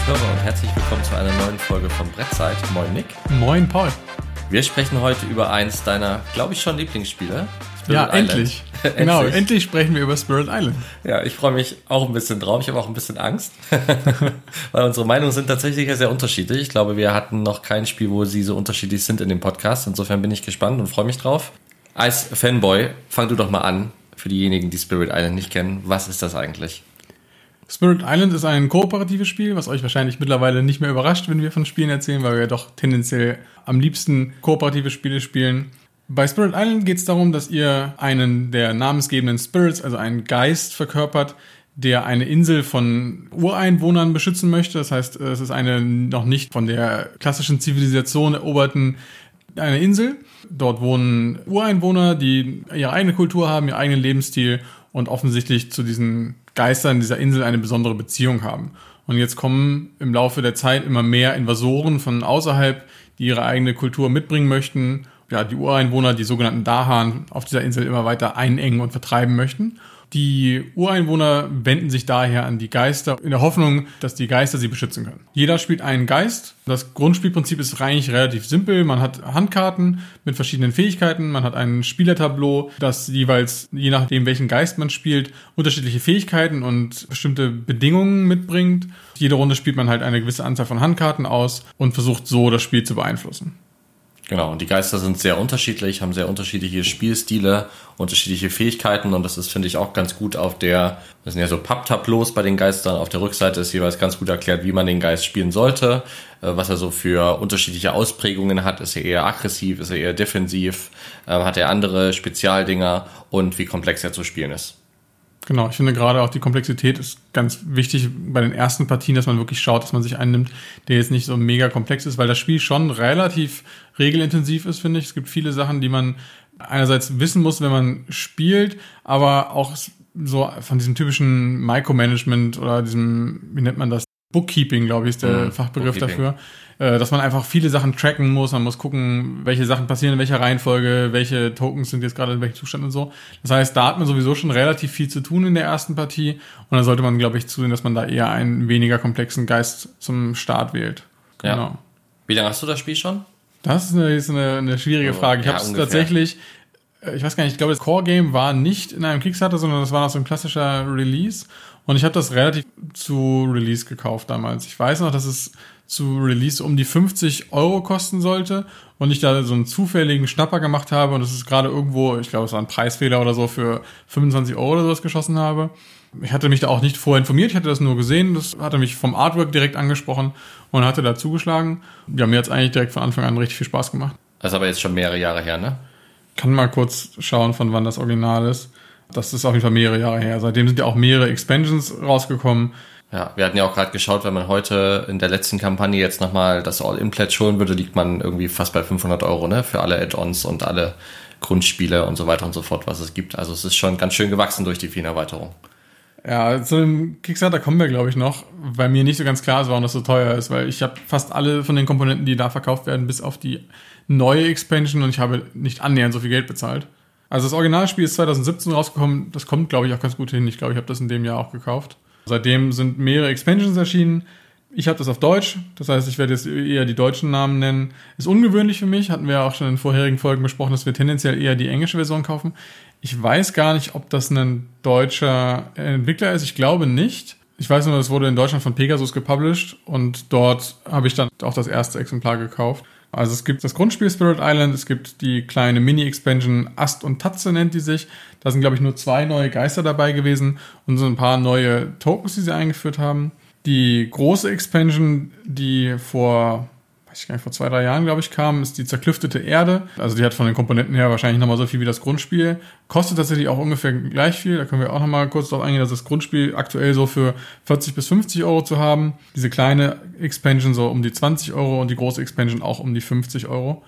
und Hörer und herzlich willkommen zu einer neuen Folge von Brettzeit. Moin Nick. Moin Paul. Wir sprechen heute über eins deiner, glaube ich, schon Lieblingsspiele. Spirit ja, Island. endlich. genau, endlich sprechen wir über Spirit Island. Ja, ich freue mich auch ein bisschen drauf. Ich habe auch ein bisschen Angst, weil unsere Meinungen sind tatsächlich sehr unterschiedlich. Ich glaube, wir hatten noch kein Spiel, wo sie so unterschiedlich sind in dem Podcast. Insofern bin ich gespannt und freue mich drauf. Als Fanboy, fang du doch mal an. Für diejenigen, die Spirit Island nicht kennen, was ist das eigentlich? Spirit Island ist ein kooperatives Spiel, was euch wahrscheinlich mittlerweile nicht mehr überrascht, wenn wir von Spielen erzählen, weil wir doch tendenziell am liebsten kooperative Spiele spielen. Bei Spirit Island geht es darum, dass ihr einen der namensgebenden Spirits, also einen Geist, verkörpert, der eine Insel von Ureinwohnern beschützen möchte. Das heißt, es ist eine noch nicht von der klassischen Zivilisation eroberten eine Insel. Dort wohnen Ureinwohner, die ihre eigene Kultur haben, ihren eigenen Lebensstil und offensichtlich zu diesen Geistern dieser Insel eine besondere Beziehung haben. Und jetzt kommen im Laufe der Zeit immer mehr Invasoren von außerhalb, die ihre eigene Kultur mitbringen möchten. Ja, die Ureinwohner, die sogenannten Dahan, auf dieser Insel immer weiter einengen und vertreiben möchten. Die Ureinwohner wenden sich daher an die Geister in der Hoffnung, dass die Geister sie beschützen können. Jeder spielt einen Geist. Das Grundspielprinzip ist eigentlich relativ simpel. Man hat Handkarten mit verschiedenen Fähigkeiten. Man hat ein Spielertableau, das jeweils, je nachdem welchen Geist man spielt, unterschiedliche Fähigkeiten und bestimmte Bedingungen mitbringt. Jede Runde spielt man halt eine gewisse Anzahl von Handkarten aus und versucht so das Spiel zu beeinflussen. Genau, und die Geister sind sehr unterschiedlich, haben sehr unterschiedliche Spielstile, unterschiedliche Fähigkeiten und das ist, finde ich, auch ganz gut auf der, das sind ja so Papptableaus bei den Geistern, auf der Rückseite ist jeweils ganz gut erklärt, wie man den Geist spielen sollte, äh, was er so für unterschiedliche Ausprägungen hat, ist er eher aggressiv, ist er eher defensiv, äh, hat er andere Spezialdinger und wie komplex er zu spielen ist. Genau, ich finde gerade auch die Komplexität ist ganz wichtig bei den ersten Partien, dass man wirklich schaut, dass man sich einen nimmt, der jetzt nicht so mega komplex ist, weil das Spiel schon relativ regelintensiv ist, finde ich. Es gibt viele Sachen, die man einerseits wissen muss, wenn man spielt, aber auch so von diesem typischen Micromanagement oder diesem, wie nennt man das? Bookkeeping, glaube ich, ist der mhm, Fachbegriff dafür. Äh, dass man einfach viele Sachen tracken muss. Man muss gucken, welche Sachen passieren in welcher Reihenfolge, welche Tokens sind jetzt gerade in welchem Zustand und so. Das heißt, da hat man sowieso schon relativ viel zu tun in der ersten Partie. Und dann sollte man, glaube ich, zusehen, dass man da eher einen weniger komplexen Geist zum Start wählt. Genau. Ja. Wie lange hast du das Spiel schon? Das ist eine, ist eine, eine schwierige oh, Frage. Ich ja, habe es tatsächlich äh, ich weiß gar nicht, ich glaube, das Core-Game war nicht in einem Kickstarter, sondern das war noch so ein klassischer Release. Und ich habe das relativ zu Release gekauft damals. Ich weiß noch, dass es zu Release um die 50 Euro kosten sollte und ich da so einen zufälligen Schnapper gemacht habe und es ist gerade irgendwo, ich glaube, es war ein Preisfehler oder so, für 25 Euro oder sowas geschossen habe. Ich hatte mich da auch nicht vorher informiert, ich hatte das nur gesehen, das hatte mich vom Artwork direkt angesprochen und hatte da zugeschlagen. Ja, mir hat es eigentlich direkt von Anfang an richtig viel Spaß gemacht. Das ist aber jetzt schon mehrere Jahre her, ne? Kann mal kurz schauen, von wann das Original ist. Das ist auf jeden Fall mehrere Jahre her. Seitdem sind ja auch mehrere Expansions rausgekommen. Ja, wir hatten ja auch gerade geschaut, wenn man heute in der letzten Kampagne jetzt nochmal das All-In-Pledge holen würde, liegt man irgendwie fast bei 500 Euro, ne? Für alle Add-ons und alle Grundspiele und so weiter und so fort, was es gibt. Also es ist schon ganz schön gewachsen durch die vielen Erweiterungen. Ja, zu dem Kickstarter kommen wir, glaube ich, noch, weil mir nicht so ganz klar ist, warum das so teuer ist, weil ich habe fast alle von den Komponenten, die da verkauft werden, bis auf die neue Expansion und ich habe nicht annähernd so viel Geld bezahlt. Also das Originalspiel ist 2017 rausgekommen, das kommt, glaube ich, auch ganz gut hin. Ich glaube, ich habe das in dem Jahr auch gekauft. Seitdem sind mehrere Expansions erschienen. Ich habe das auf Deutsch, das heißt, ich werde jetzt eher die deutschen Namen nennen. Ist ungewöhnlich für mich, hatten wir auch schon in vorherigen Folgen besprochen, dass wir tendenziell eher die englische Version kaufen. Ich weiß gar nicht, ob das ein deutscher Entwickler ist. Ich glaube nicht. Ich weiß nur, es wurde in Deutschland von Pegasus gepublished und dort habe ich dann auch das erste Exemplar gekauft. Also es gibt das Grundspiel Spirit Island, es gibt die kleine Mini-Expansion Ast und Tatze nennt die sich. Da sind, glaube ich, nur zwei neue Geister dabei gewesen und so ein paar neue Tokens, die sie eingeführt haben. Die große Expansion, die vor weiß ich gar nicht, vor zwei, drei Jahren, glaube ich, kam, ist die zerklüftete Erde. Also die hat von den Komponenten her wahrscheinlich nochmal so viel wie das Grundspiel. Kostet tatsächlich auch ungefähr gleich viel. Da können wir auch nochmal kurz darauf eingehen, dass das Grundspiel aktuell so für 40 bis 50 Euro zu haben. Diese kleine Expansion so um die 20 Euro und die große Expansion auch um die 50 Euro.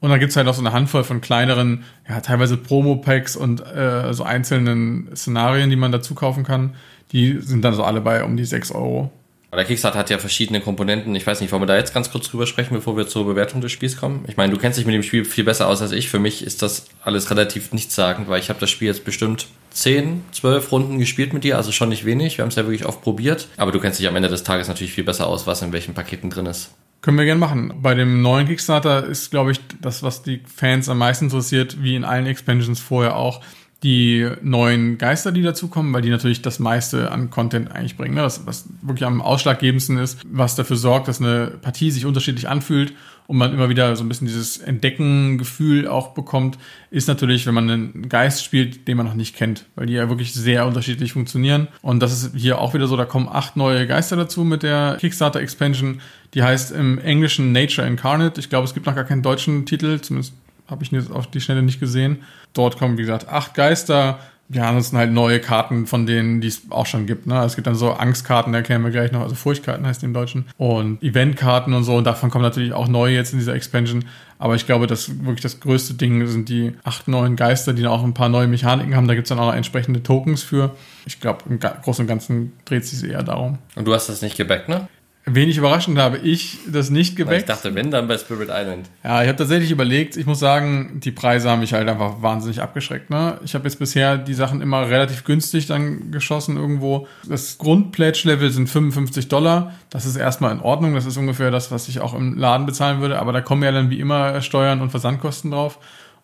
Und dann gibt's halt noch so eine Handvoll von kleineren, ja, teilweise Promo-Packs und äh, so einzelnen Szenarien, die man dazu kaufen kann. Die sind dann so alle bei um die 6 Euro. Der Kickstarter hat ja verschiedene Komponenten. Ich weiß nicht, wollen wir da jetzt ganz kurz drüber sprechen, bevor wir zur Bewertung des Spiels kommen? Ich meine, du kennst dich mit dem Spiel viel besser aus als ich. Für mich ist das alles relativ nichtssagend, weil ich habe das Spiel jetzt bestimmt 10, 12 Runden gespielt mit dir, also schon nicht wenig. Wir haben es ja wirklich oft probiert. Aber du kennst dich am Ende des Tages natürlich viel besser aus, was in welchen Paketen drin ist. Können wir gerne machen. Bei dem neuen Kickstarter ist, glaube ich, das, was die Fans am meisten interessiert, wie in allen Expansions vorher auch, die neuen Geister, die dazukommen, weil die natürlich das meiste an Content eigentlich bringen. Ne? Das, was wirklich am ausschlaggebendsten ist, was dafür sorgt, dass eine Partie sich unterschiedlich anfühlt und man immer wieder so ein bisschen dieses Entdecken-Gefühl auch bekommt, ist natürlich, wenn man einen Geist spielt, den man noch nicht kennt, weil die ja wirklich sehr unterschiedlich funktionieren. Und das ist hier auch wieder so, da kommen acht neue Geister dazu mit der Kickstarter Expansion. Die heißt im Englischen Nature Incarnate. Ich glaube, es gibt noch gar keinen deutschen Titel, zumindest habe ich jetzt auf die Schnelle nicht gesehen. Dort kommen, wie gesagt, acht Geister. Ja, ansonsten halt neue Karten von denen, die es auch schon gibt. Ne? Es gibt dann so Angstkarten, da kennen wir gleich noch, also Furchtkarten heißt die im Deutschen. Und Eventkarten und so. Und davon kommen natürlich auch neue jetzt in dieser Expansion. Aber ich glaube, das wirklich das größte Ding sind die acht neuen Geister, die dann auch ein paar neue Mechaniken haben. Da gibt es dann auch noch entsprechende Tokens für. Ich glaube, im Großen und Ganzen dreht es sich eher darum. Und du hast das nicht gebackt, ne? Wenig überraschend habe ich das nicht geweckt. Ich dachte, wenn, dann bei Spirit Island. Ja, ich habe tatsächlich überlegt. Ich muss sagen, die Preise haben mich halt einfach wahnsinnig abgeschreckt. Ne? Ich habe jetzt bisher die Sachen immer relativ günstig dann geschossen irgendwo. Das Grundpledge-Level sind 55 Dollar. Das ist erstmal in Ordnung. Das ist ungefähr das, was ich auch im Laden bezahlen würde. Aber da kommen ja dann wie immer Steuern und Versandkosten drauf.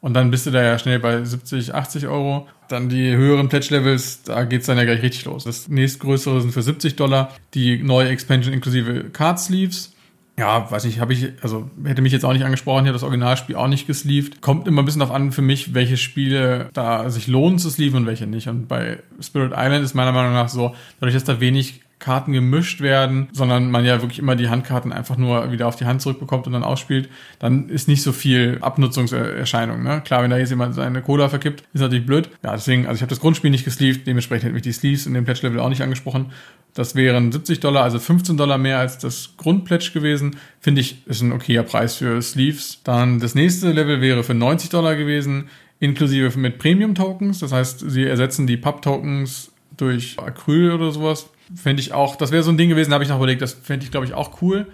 Und dann bist du da ja schnell bei 70, 80 Euro. Dann die höheren Pledge-Levels, da geht's dann ja gleich richtig los. Das nächstgrößere sind für 70 Dollar. Die neue Expansion inklusive Card Sleeves. Ja, weiß nicht, habe ich, also hätte mich jetzt auch nicht angesprochen, hier das Originalspiel auch nicht gesleeved. Kommt immer ein bisschen darauf an für mich, welche Spiele da sich lohnen zu sleeven und welche nicht. Und bei Spirit Island ist meiner Meinung nach so, dadurch, dass da wenig Karten gemischt werden, sondern man ja wirklich immer die Handkarten einfach nur wieder auf die Hand zurückbekommt und dann ausspielt, dann ist nicht so viel Abnutzungserscheinung. Ne? Klar, wenn da jetzt jemand seine Cola verkippt, ist natürlich blöd. Ja, deswegen, also ich habe das Grundspiel nicht gesleeved, dementsprechend hätte mich die Sleeves in dem Pledge-Level auch nicht angesprochen. Das wären 70 Dollar, also 15 Dollar mehr als das Grundpledge gewesen. Finde ich, ist ein okayer Preis für Sleeves. Dann das nächste Level wäre für 90 Dollar gewesen, inklusive mit Premium-Tokens. Das heißt, sie ersetzen die Pub-Tokens durch Acryl oder sowas. Fände ich auch, das wäre so ein Ding gewesen, habe ich noch überlegt, das fände ich, glaube ich, auch cool.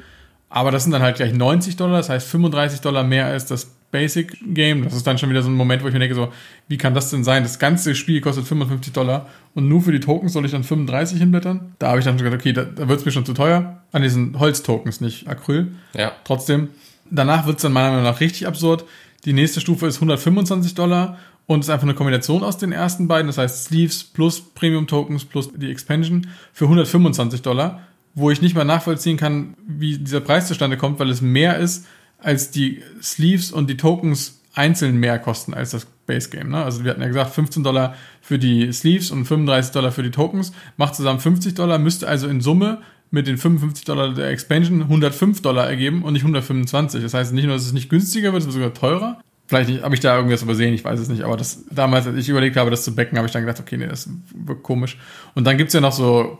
Aber das sind dann halt gleich 90 Dollar, das heißt 35 Dollar mehr als das Basic Game. Das ist dann schon wieder so ein Moment, wo ich mir denke, so, wie kann das denn sein? Das ganze Spiel kostet 55 Dollar und nur für die Tokens soll ich dann 35 hinblättern? Da habe ich dann schon gesagt, okay, da, da wird es mir schon zu teuer. An diesen Holztokens, nicht Acryl. Ja. Trotzdem. Danach wird es dann meiner Meinung nach richtig absurd. Die nächste Stufe ist 125 Dollar und es ist einfach eine Kombination aus den ersten beiden, das heißt Sleeves plus Premium Tokens plus die Expansion für 125 Dollar, wo ich nicht mal nachvollziehen kann, wie dieser Preis zustande kommt, weil es mehr ist, als die Sleeves und die Tokens einzeln mehr kosten als das Base Game. Ne? Also wir hatten ja gesagt, 15 Dollar für die Sleeves und 35 Dollar für die Tokens, macht zusammen 50 Dollar, müsste also in Summe mit den 55 Dollar der Expansion 105 Dollar ergeben und nicht 125. Das heißt nicht nur, dass es nicht günstiger wird, es wird sogar teurer. Vielleicht habe ich da irgendwas übersehen, ich weiß es nicht. Aber das damals, als ich überlegt habe, das zu backen, habe ich dann gedacht, okay, nee, das wird komisch. Und dann gibt's ja noch so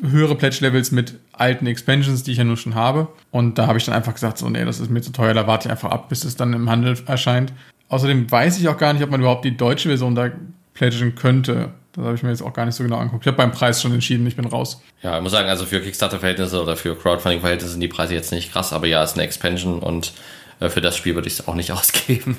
höhere Pledge-Levels mit alten Expansions, die ich ja nur schon habe. Und da habe ich dann einfach gesagt, so, nee, das ist mir zu teuer, da warte ich einfach ab, bis es dann im Handel erscheint. Außerdem weiß ich auch gar nicht, ob man überhaupt die deutsche Version da pledgen könnte. Das habe ich mir jetzt auch gar nicht so genau angeguckt. Ich habe beim Preis schon entschieden, ich bin raus. Ja, ich muss sagen, also für Kickstarter-Verhältnisse oder für Crowdfunding-Verhältnisse sind die Preise jetzt nicht krass, aber ja, es ist eine Expansion und für das Spiel würde ich es auch nicht ausgeben.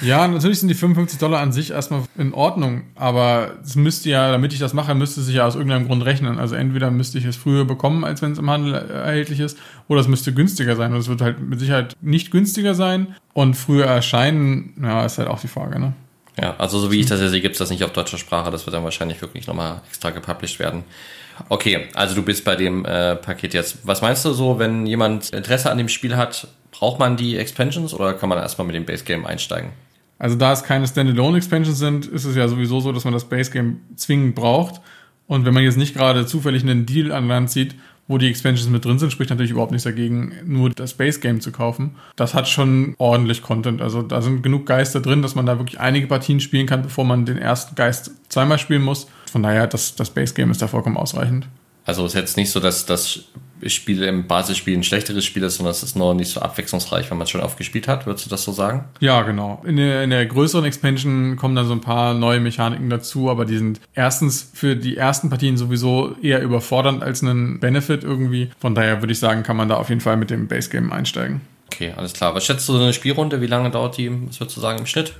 ja, natürlich sind die 55 Dollar an sich erstmal in Ordnung, aber es müsste ja, damit ich das mache, müsste sich ja aus irgendeinem Grund rechnen. Also entweder müsste ich es früher bekommen, als wenn es im Handel erhältlich ist, oder es müsste günstiger sein. Und es wird halt mit Sicherheit nicht günstiger sein und früher erscheinen, ja, ist halt auch die Frage, ne? Ja, also so wie ich das ja sehe, gibt es das nicht auf deutscher Sprache. Das wird dann wahrscheinlich wirklich nochmal extra gepublished werden. Okay, also du bist bei dem äh, Paket jetzt. Was meinst du so, wenn jemand Interesse an dem Spiel hat, braucht man die Expansions oder kann man erstmal mit dem Base Game einsteigen? Also da es keine Standalone Expansions sind, ist es ja sowieso so, dass man das Base Game zwingend braucht. Und wenn man jetzt nicht gerade zufällig einen Deal an Land zieht, wo die Expansions mit drin sind, spricht natürlich überhaupt nichts dagegen, nur das Base Game zu kaufen. Das hat schon ordentlich Content. Also da sind genug Geister drin, dass man da wirklich einige Partien spielen kann, bevor man den ersten Geist zweimal spielen muss. Von daher, das, das Base Game ist da vollkommen ausreichend. Also ist jetzt nicht so, dass das Spiel im Basisspiel ein schlechteres Spiel ist, sondern es ist noch nicht so abwechslungsreich, wenn man es schon oft gespielt hat. Würdest du das so sagen? Ja, genau. In der, in der größeren Expansion kommen dann so ein paar neue Mechaniken dazu, aber die sind erstens für die ersten Partien sowieso eher überfordernd als einen Benefit irgendwie. Von daher würde ich sagen, kann man da auf jeden Fall mit dem Base Game einsteigen. Okay, alles klar. Was schätzt du so eine Spielrunde? Wie lange dauert die, was würdest du sagen, im Schnitt?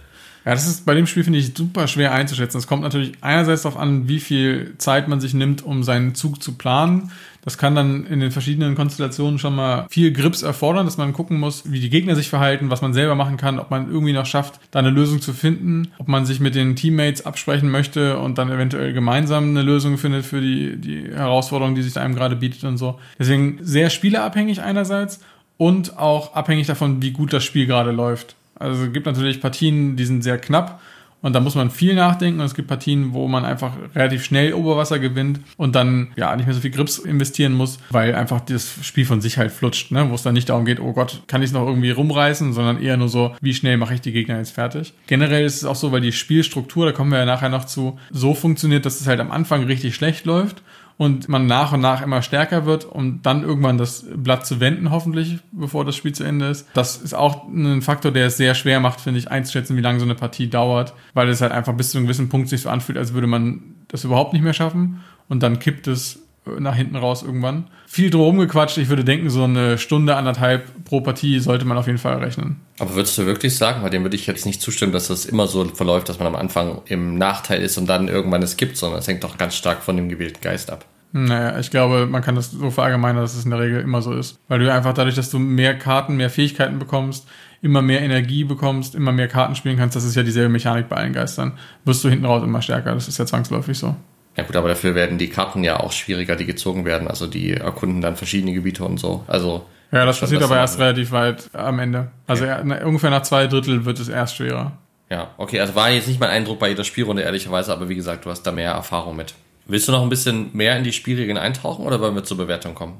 Ja, das ist bei dem Spiel, finde ich, super schwer einzuschätzen. Es kommt natürlich einerseits darauf an, wie viel Zeit man sich nimmt, um seinen Zug zu planen. Das kann dann in den verschiedenen Konstellationen schon mal viel Grips erfordern, dass man gucken muss, wie die Gegner sich verhalten, was man selber machen kann, ob man irgendwie noch schafft, da eine Lösung zu finden, ob man sich mit den Teammates absprechen möchte und dann eventuell gemeinsam eine Lösung findet für die, die Herausforderung, die sich da einem gerade bietet und so. Deswegen sehr spielerabhängig einerseits und auch abhängig davon, wie gut das Spiel gerade läuft. Also es gibt natürlich Partien, die sind sehr knapp und da muss man viel nachdenken und es gibt Partien, wo man einfach relativ schnell Oberwasser gewinnt und dann ja nicht mehr so viel Grips investieren muss, weil einfach das Spiel von sich halt flutscht, ne? wo es dann nicht darum geht, oh Gott, kann ich es noch irgendwie rumreißen, sondern eher nur so, wie schnell mache ich die Gegner jetzt fertig. Generell ist es auch so, weil die Spielstruktur, da kommen wir ja nachher noch zu, so funktioniert, dass es halt am Anfang richtig schlecht läuft und man nach und nach immer stärker wird, um dann irgendwann das Blatt zu wenden, hoffentlich, bevor das Spiel zu Ende ist. Das ist auch ein Faktor, der es sehr schwer macht, finde ich, einzuschätzen, wie lange so eine Partie dauert, weil es halt einfach bis zu einem gewissen Punkt sich so anfühlt, als würde man das überhaupt nicht mehr schaffen und dann kippt es nach hinten raus irgendwann. Viel drum gequatscht. Ich würde denken, so eine Stunde, anderthalb pro Partie sollte man auf jeden Fall rechnen. Aber würdest du wirklich sagen, weil dem würde ich jetzt nicht zustimmen, dass das immer so verläuft, dass man am Anfang im Nachteil ist und dann irgendwann es gibt, sondern es hängt doch ganz stark von dem gewählten Geist ab. Naja, ich glaube, man kann das so verallgemeinern, dass es in der Regel immer so ist. Weil du einfach dadurch, dass du mehr Karten, mehr Fähigkeiten bekommst, immer mehr Energie bekommst, immer mehr Karten spielen kannst, das ist ja dieselbe Mechanik bei allen Geistern, wirst du hinten raus immer stärker. Das ist ja zwangsläufig so. Ja gut, aber dafür werden die Karten ja auch schwieriger, die gezogen werden. Also die erkunden dann verschiedene Gebiete und so. Also ja, das passiert aber erst relativ weit am Ende. Also ja. ungefähr nach zwei Drittel wird es erst schwerer. Ja, okay, also war jetzt nicht mein Eindruck bei jeder Spielrunde, ehrlicherweise, aber wie gesagt, du hast da mehr Erfahrung mit. Willst du noch ein bisschen mehr in die Spielregeln eintauchen oder wollen wir zur Bewertung kommen?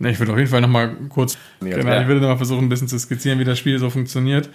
Ne, ich würde auf jeden Fall noch mal kurz, ja, genau, ich würde noch mal versuchen, ein bisschen zu skizzieren, wie das Spiel so funktioniert.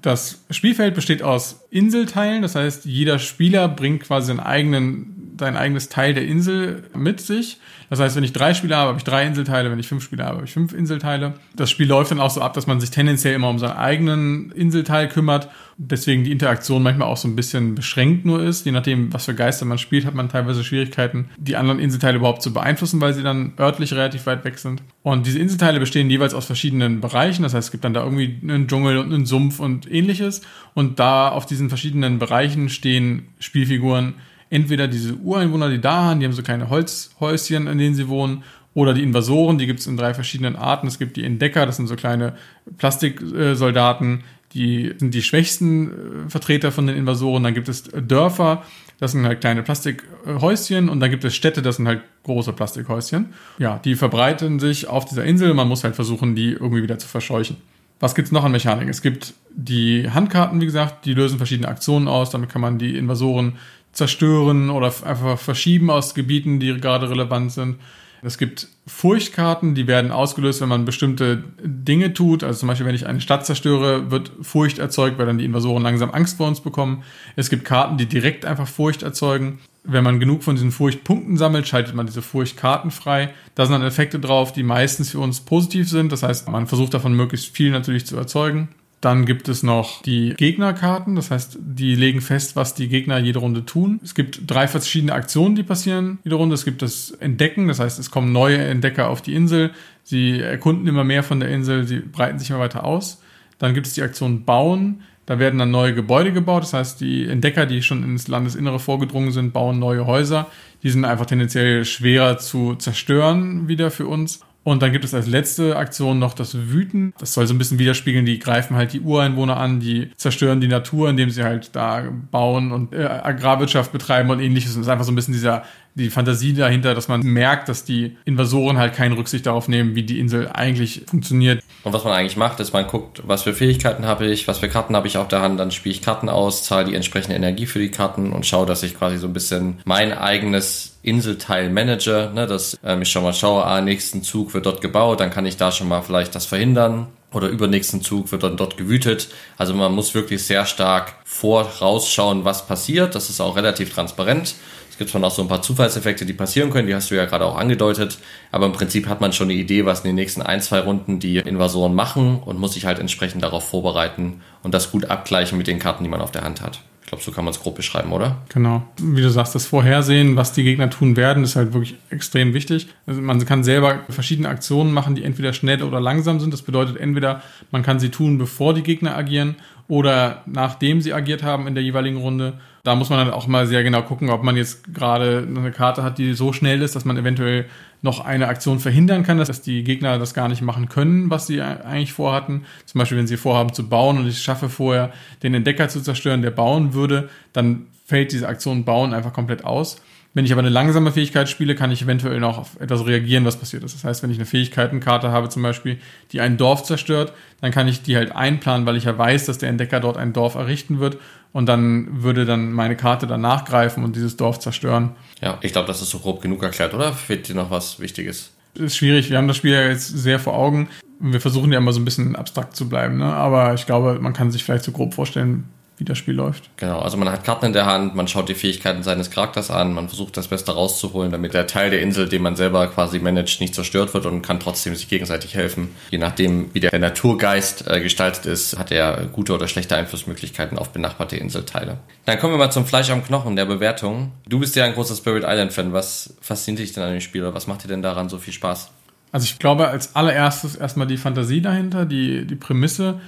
Das Spielfeld besteht aus Inselteilen, das heißt, jeder Spieler bringt quasi seinen eigenen, sein eigenes Teil der Insel mit sich. Das heißt, wenn ich drei Spieler habe, habe ich drei Inselteile, wenn ich fünf Spieler habe, habe ich fünf Inselteile. Das Spiel läuft dann auch so ab, dass man sich tendenziell immer um seinen eigenen Inselteil kümmert. Deswegen die Interaktion manchmal auch so ein bisschen beschränkt nur ist. Je nachdem, was für Geister man spielt, hat man teilweise Schwierigkeiten, die anderen Inselteile überhaupt zu beeinflussen, weil sie dann örtlich relativ weit weg sind. Und diese Inselteile bestehen jeweils aus verschiedenen Bereichen. Das heißt, es gibt dann da irgendwie einen Dschungel und einen Sumpf und ähnliches. Und da auf diesen verschiedenen Bereichen stehen Spielfiguren, entweder diese Ureinwohner, die da haben, die haben so kleine Holzhäuschen, in denen sie wohnen, oder die Invasoren, die gibt es in drei verschiedenen Arten. Es gibt die Entdecker, das sind so kleine Plastiksoldaten, die sind die schwächsten äh, Vertreter von den Invasoren. Dann gibt es Dörfer, das sind halt kleine Plastikhäuschen und dann gibt es Städte, das sind halt große Plastikhäuschen. Ja, die verbreiten sich auf dieser Insel. Man muss halt versuchen, die irgendwie wieder zu verscheuchen. Was gibt's noch an Mechanik? Es gibt die Handkarten, wie gesagt, die lösen verschiedene Aktionen aus. Damit kann man die Invasoren zerstören oder einfach verschieben aus Gebieten, die gerade relevant sind. Es gibt Furchtkarten, die werden ausgelöst, wenn man bestimmte Dinge tut. Also zum Beispiel, wenn ich eine Stadt zerstöre, wird Furcht erzeugt, weil dann die Invasoren langsam Angst vor uns bekommen. Es gibt Karten, die direkt einfach Furcht erzeugen. Wenn man genug von diesen Furchtpunkten sammelt, schaltet man diese Furchtkarten frei. Da sind dann Effekte drauf, die meistens für uns positiv sind. Das heißt, man versucht davon möglichst viel natürlich zu erzeugen. Dann gibt es noch die Gegnerkarten, das heißt, die legen fest, was die Gegner jede Runde tun. Es gibt drei verschiedene Aktionen, die passieren jede Runde. Es gibt das Entdecken, das heißt, es kommen neue Entdecker auf die Insel. Sie erkunden immer mehr von der Insel, sie breiten sich immer weiter aus. Dann gibt es die Aktion Bauen. Da werden dann neue Gebäude gebaut. Das heißt, die Entdecker, die schon ins Landesinnere vorgedrungen sind, bauen neue Häuser. Die sind einfach tendenziell schwerer zu zerstören wieder für uns. Und dann gibt es als letzte Aktion noch das Wüten. Das soll so ein bisschen widerspiegeln, die greifen halt die Ureinwohner an, die zerstören die Natur, indem sie halt da bauen und äh, Agrarwirtschaft betreiben und ähnliches. Und es ist einfach so ein bisschen dieser die Fantasie dahinter, dass man merkt, dass die Invasoren halt keine Rücksicht darauf nehmen, wie die Insel eigentlich funktioniert. Und was man eigentlich macht, ist, man guckt, was für Fähigkeiten habe ich, was für Karten habe ich auf der Hand, dann spiele ich Karten aus, zahle die entsprechende Energie für die Karten und schaue, dass ich quasi so ein bisschen mein eigenes Inselteil manage, ne, dass ähm, ich schon mal schaue, ah, nächsten Zug wird dort gebaut, dann kann ich da schon mal vielleicht das verhindern oder übernächsten Zug wird dann dort gewütet. Also man muss wirklich sehr stark vorausschauen, was passiert. Das ist auch relativ transparent Es gibt zwar noch so ein paar Zufallseffekte, die passieren können, die hast du ja gerade auch angedeutet, aber im Prinzip hat man schon eine Idee, was in den nächsten ein, zwei Runden die Invasoren machen und muss sich halt entsprechend darauf vorbereiten und das gut abgleichen mit den Karten, die man auf der Hand hat glaube, so kann man es grob beschreiben, oder? Genau. Wie du sagst, das Vorhersehen, was die Gegner tun werden, ist halt wirklich extrem wichtig. Also man kann selber verschiedene Aktionen machen, die entweder schnell oder langsam sind. Das bedeutet entweder, man kann sie tun, bevor die Gegner agieren oder nachdem sie agiert haben in der jeweiligen Runde. Da muss man dann auch mal sehr genau gucken, ob man jetzt gerade eine Karte hat, die so schnell ist, dass man eventuell noch eine Aktion verhindern kann, dass die Gegner das gar nicht machen können, was sie eigentlich vorhatten. Zum Beispiel, wenn sie vorhaben zu bauen und ich schaffe vorher, den Entdecker zu zerstören, der bauen würde, dann fällt diese Aktion Bauen einfach komplett aus. Wenn ich aber eine langsame Fähigkeit spiele, kann ich eventuell noch auf etwas reagieren, was passiert ist. Das heißt, wenn ich eine Fähigkeitenkarte habe zum Beispiel, die ein Dorf zerstört, dann kann ich die halt einplanen, weil ich ja weiß, dass der Entdecker dort ein Dorf errichten wird und dann würde dann meine Karte danach greifen und dieses Dorf zerstören. Ja, ich glaube, das ist so grob genug erklärt, oder? Fehlt dir noch was Wichtiges? Ist schwierig. Wir haben das Spiel ja jetzt sehr vor Augen. Wir versuchen ja immer so ein bisschen abstrakt zu bleiben, ne? aber ich glaube, man kann sich vielleicht so grob vorstellen, wie das Spiel läuft. Genau, also man hat Karten in der Hand, man schaut die Fähigkeiten seines Charakters an, man versucht das Beste rauszuholen, damit der Teil der Insel, den man selber quasi managt, nicht zerstört wird und kann trotzdem sich gegenseitig helfen. Je nachdem, wie der Naturgeist äh, gestaltet ist, hat er gute oder schlechte Einflussmöglichkeiten auf benachbarte Inselteile. Dann kommen wir mal zum Fleisch am Knochen der Bewertung. Du bist ja ein großer Spirit Island Fan. Was fasziniert dich denn an dem Spiel oder was macht dir denn daran so viel Spaß? Also ich glaube als allererstes erstmal die Fantasie dahinter, die, die Prämisse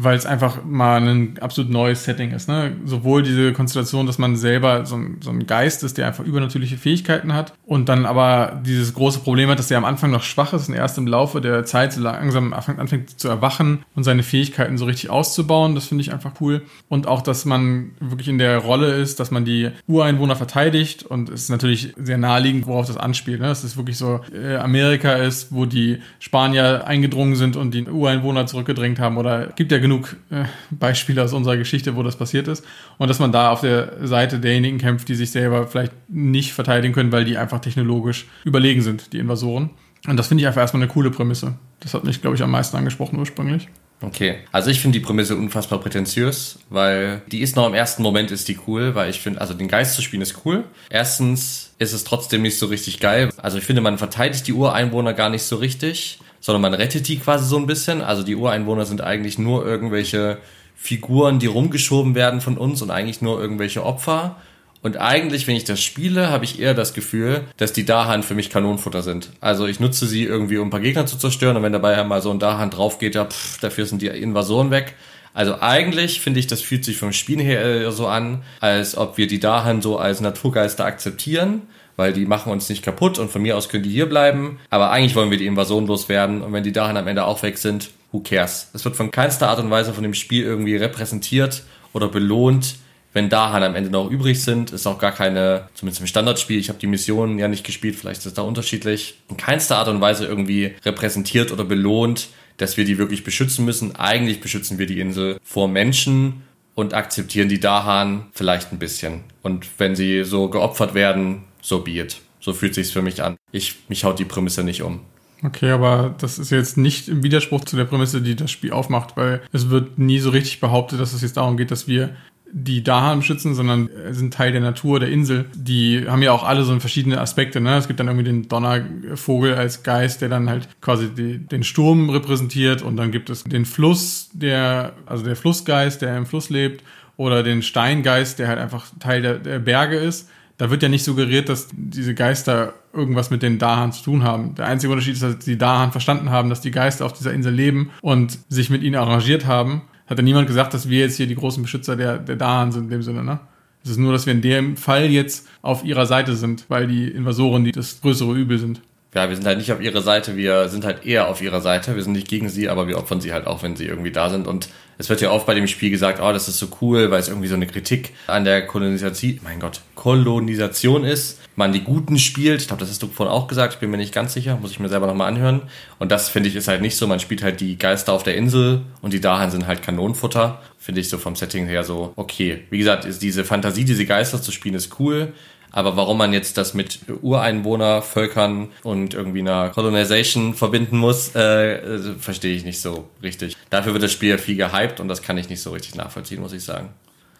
weil es einfach mal ein absolut neues Setting ist. Ne? Sowohl diese Konstellation, dass man selber so ein, so ein Geist ist, der einfach übernatürliche Fähigkeiten hat und dann aber dieses große Problem hat, dass er am Anfang noch schwach ist und erst im Laufe der Zeit so langsam anfängt zu erwachen und seine Fähigkeiten so richtig auszubauen. Das finde ich einfach cool. Und auch, dass man wirklich in der Rolle ist, dass man die Ureinwohner verteidigt und es ist natürlich sehr naheliegend, worauf das anspielt. Ne? Dass es wirklich so äh, Amerika ist, wo die Spanier eingedrungen sind und die Ureinwohner zurückgedrängt haben oder gibt ja genug äh, Beispiele aus unserer Geschichte, wo das passiert ist. Und dass man da auf der Seite derjenigen kämpft, die sich selber vielleicht nicht verteidigen können, weil die einfach technologisch überlegen sind, die Invasoren. Und das finde ich einfach erstmal eine coole Prämisse. Das hat mich, glaube ich, am meisten angesprochen ursprünglich. Okay, also ich finde die Prämisse unfassbar prätentiös, weil die ist noch im ersten Moment ist die cool, weil ich finde, also den Geist zu spielen ist cool. Erstens ist es trotzdem nicht so richtig geil. Also ich finde, man verteidigt die Ureinwohner gar nicht so richtig sondern man rettet die quasi so ein bisschen. Also die Ureinwohner sind eigentlich nur irgendwelche Figuren, die rumgeschoben werden von uns und eigentlich nur irgendwelche Opfer. Und eigentlich, wenn ich das spiele, habe ich eher das Gefühl, dass die Dahan für mich Kanonenfutter sind. Also ich nutze sie irgendwie, um ein paar Gegner zu zerstören und wenn dabei mal so ein Dahan drauf geht, ja, pff, dafür sind die Invasoren weg. Also eigentlich finde ich, das fühlt sich vom Spiel her so an, als ob wir die Dahan so als Naturgeister akzeptieren weil die machen uns nicht kaputt und von mir aus können die hier bleiben. Aber eigentlich wollen wir die Invasion loswerden und wenn die dahin am Ende auch weg sind, who cares? Es wird von keinster Art und Weise von dem Spiel irgendwie repräsentiert oder belohnt. Wenn Dahan am Ende noch übrig sind, ist auch gar keine, zumindest im Standardspiel, ich habe die Missionen ja nicht gespielt, vielleicht ist es da unterschiedlich, in keinster Art und Weise irgendwie repräsentiert oder belohnt, dass wir die wirklich beschützen müssen. Eigentlich beschützen wir die Insel vor Menschen und akzeptieren die Dahan vielleicht ein bisschen. Und wenn sie so geopfert werden, so be it. So fühlt sich's für mich an. Ich, mich haut die Prämisse nicht um. Okay, aber das ist jetzt nicht im Widerspruch zu der Prämisse, die das Spiel aufmacht, weil es wird nie so richtig behauptet, dass es jetzt darum geht, dass wir die Dahan schützen, sondern sind Teil der Natur der Insel. Die haben ja auch alle so verschiedene Aspekte. Ne? Es gibt dann irgendwie den Donnervogel als Geist, der dann halt quasi die, den Sturm repräsentiert und dann gibt es den Fluss, der, also der Flussgeist, der im Fluss lebt oder den Steingeist, der halt einfach Teil der, der Berge ist da wird ja nicht suggeriert, dass diese Geister irgendwas mit den Dahan zu tun haben. Der einzige Unterschied ist, dass die Dahan verstanden haben, dass die Geister auf dieser Insel leben und sich mit ihnen arrangiert haben. Hat ja niemand gesagt, dass wir jetzt hier die großen Beschützer der, der Dahan sind in dem Sinne, ne? Es ist nur, dass wir in dem Fall jetzt auf ihrer Seite sind, weil die Invasoren die das größere Übel sind ja, wir sind halt nicht auf ihrer Seite, wir sind halt eher auf ihrer Seite. Wir sind nicht gegen sie, aber wir opfern sie halt auch, wenn sie irgendwie da sind. Und es wird ja oft bei dem Spiel gesagt, oh, das ist so cool, weil es irgendwie so eine Kritik an der Kolonisation, mein Gott, Kolonisation ist. Man die Guten spielt. Ich glaube, das hast du vorhin auch gesagt. Ich bin mir nicht ganz sicher. Muss ich mir selber nochmal anhören. Und das finde ich ist halt nicht so. Man spielt halt die Geister auf der Insel und die Dahan sind halt Kanonenfutter. Finde ich so vom Setting her so okay. Wie gesagt, ist diese Fantasie, diese Geister zu spielen, ist cool. Aber warum man jetzt das mit Ureinwohnervölkern und irgendwie einer Colonization verbinden muss, äh, äh, verstehe ich nicht so richtig. Dafür wird das Spiel viel gehypt und das kann ich nicht so richtig nachvollziehen, muss ich sagen.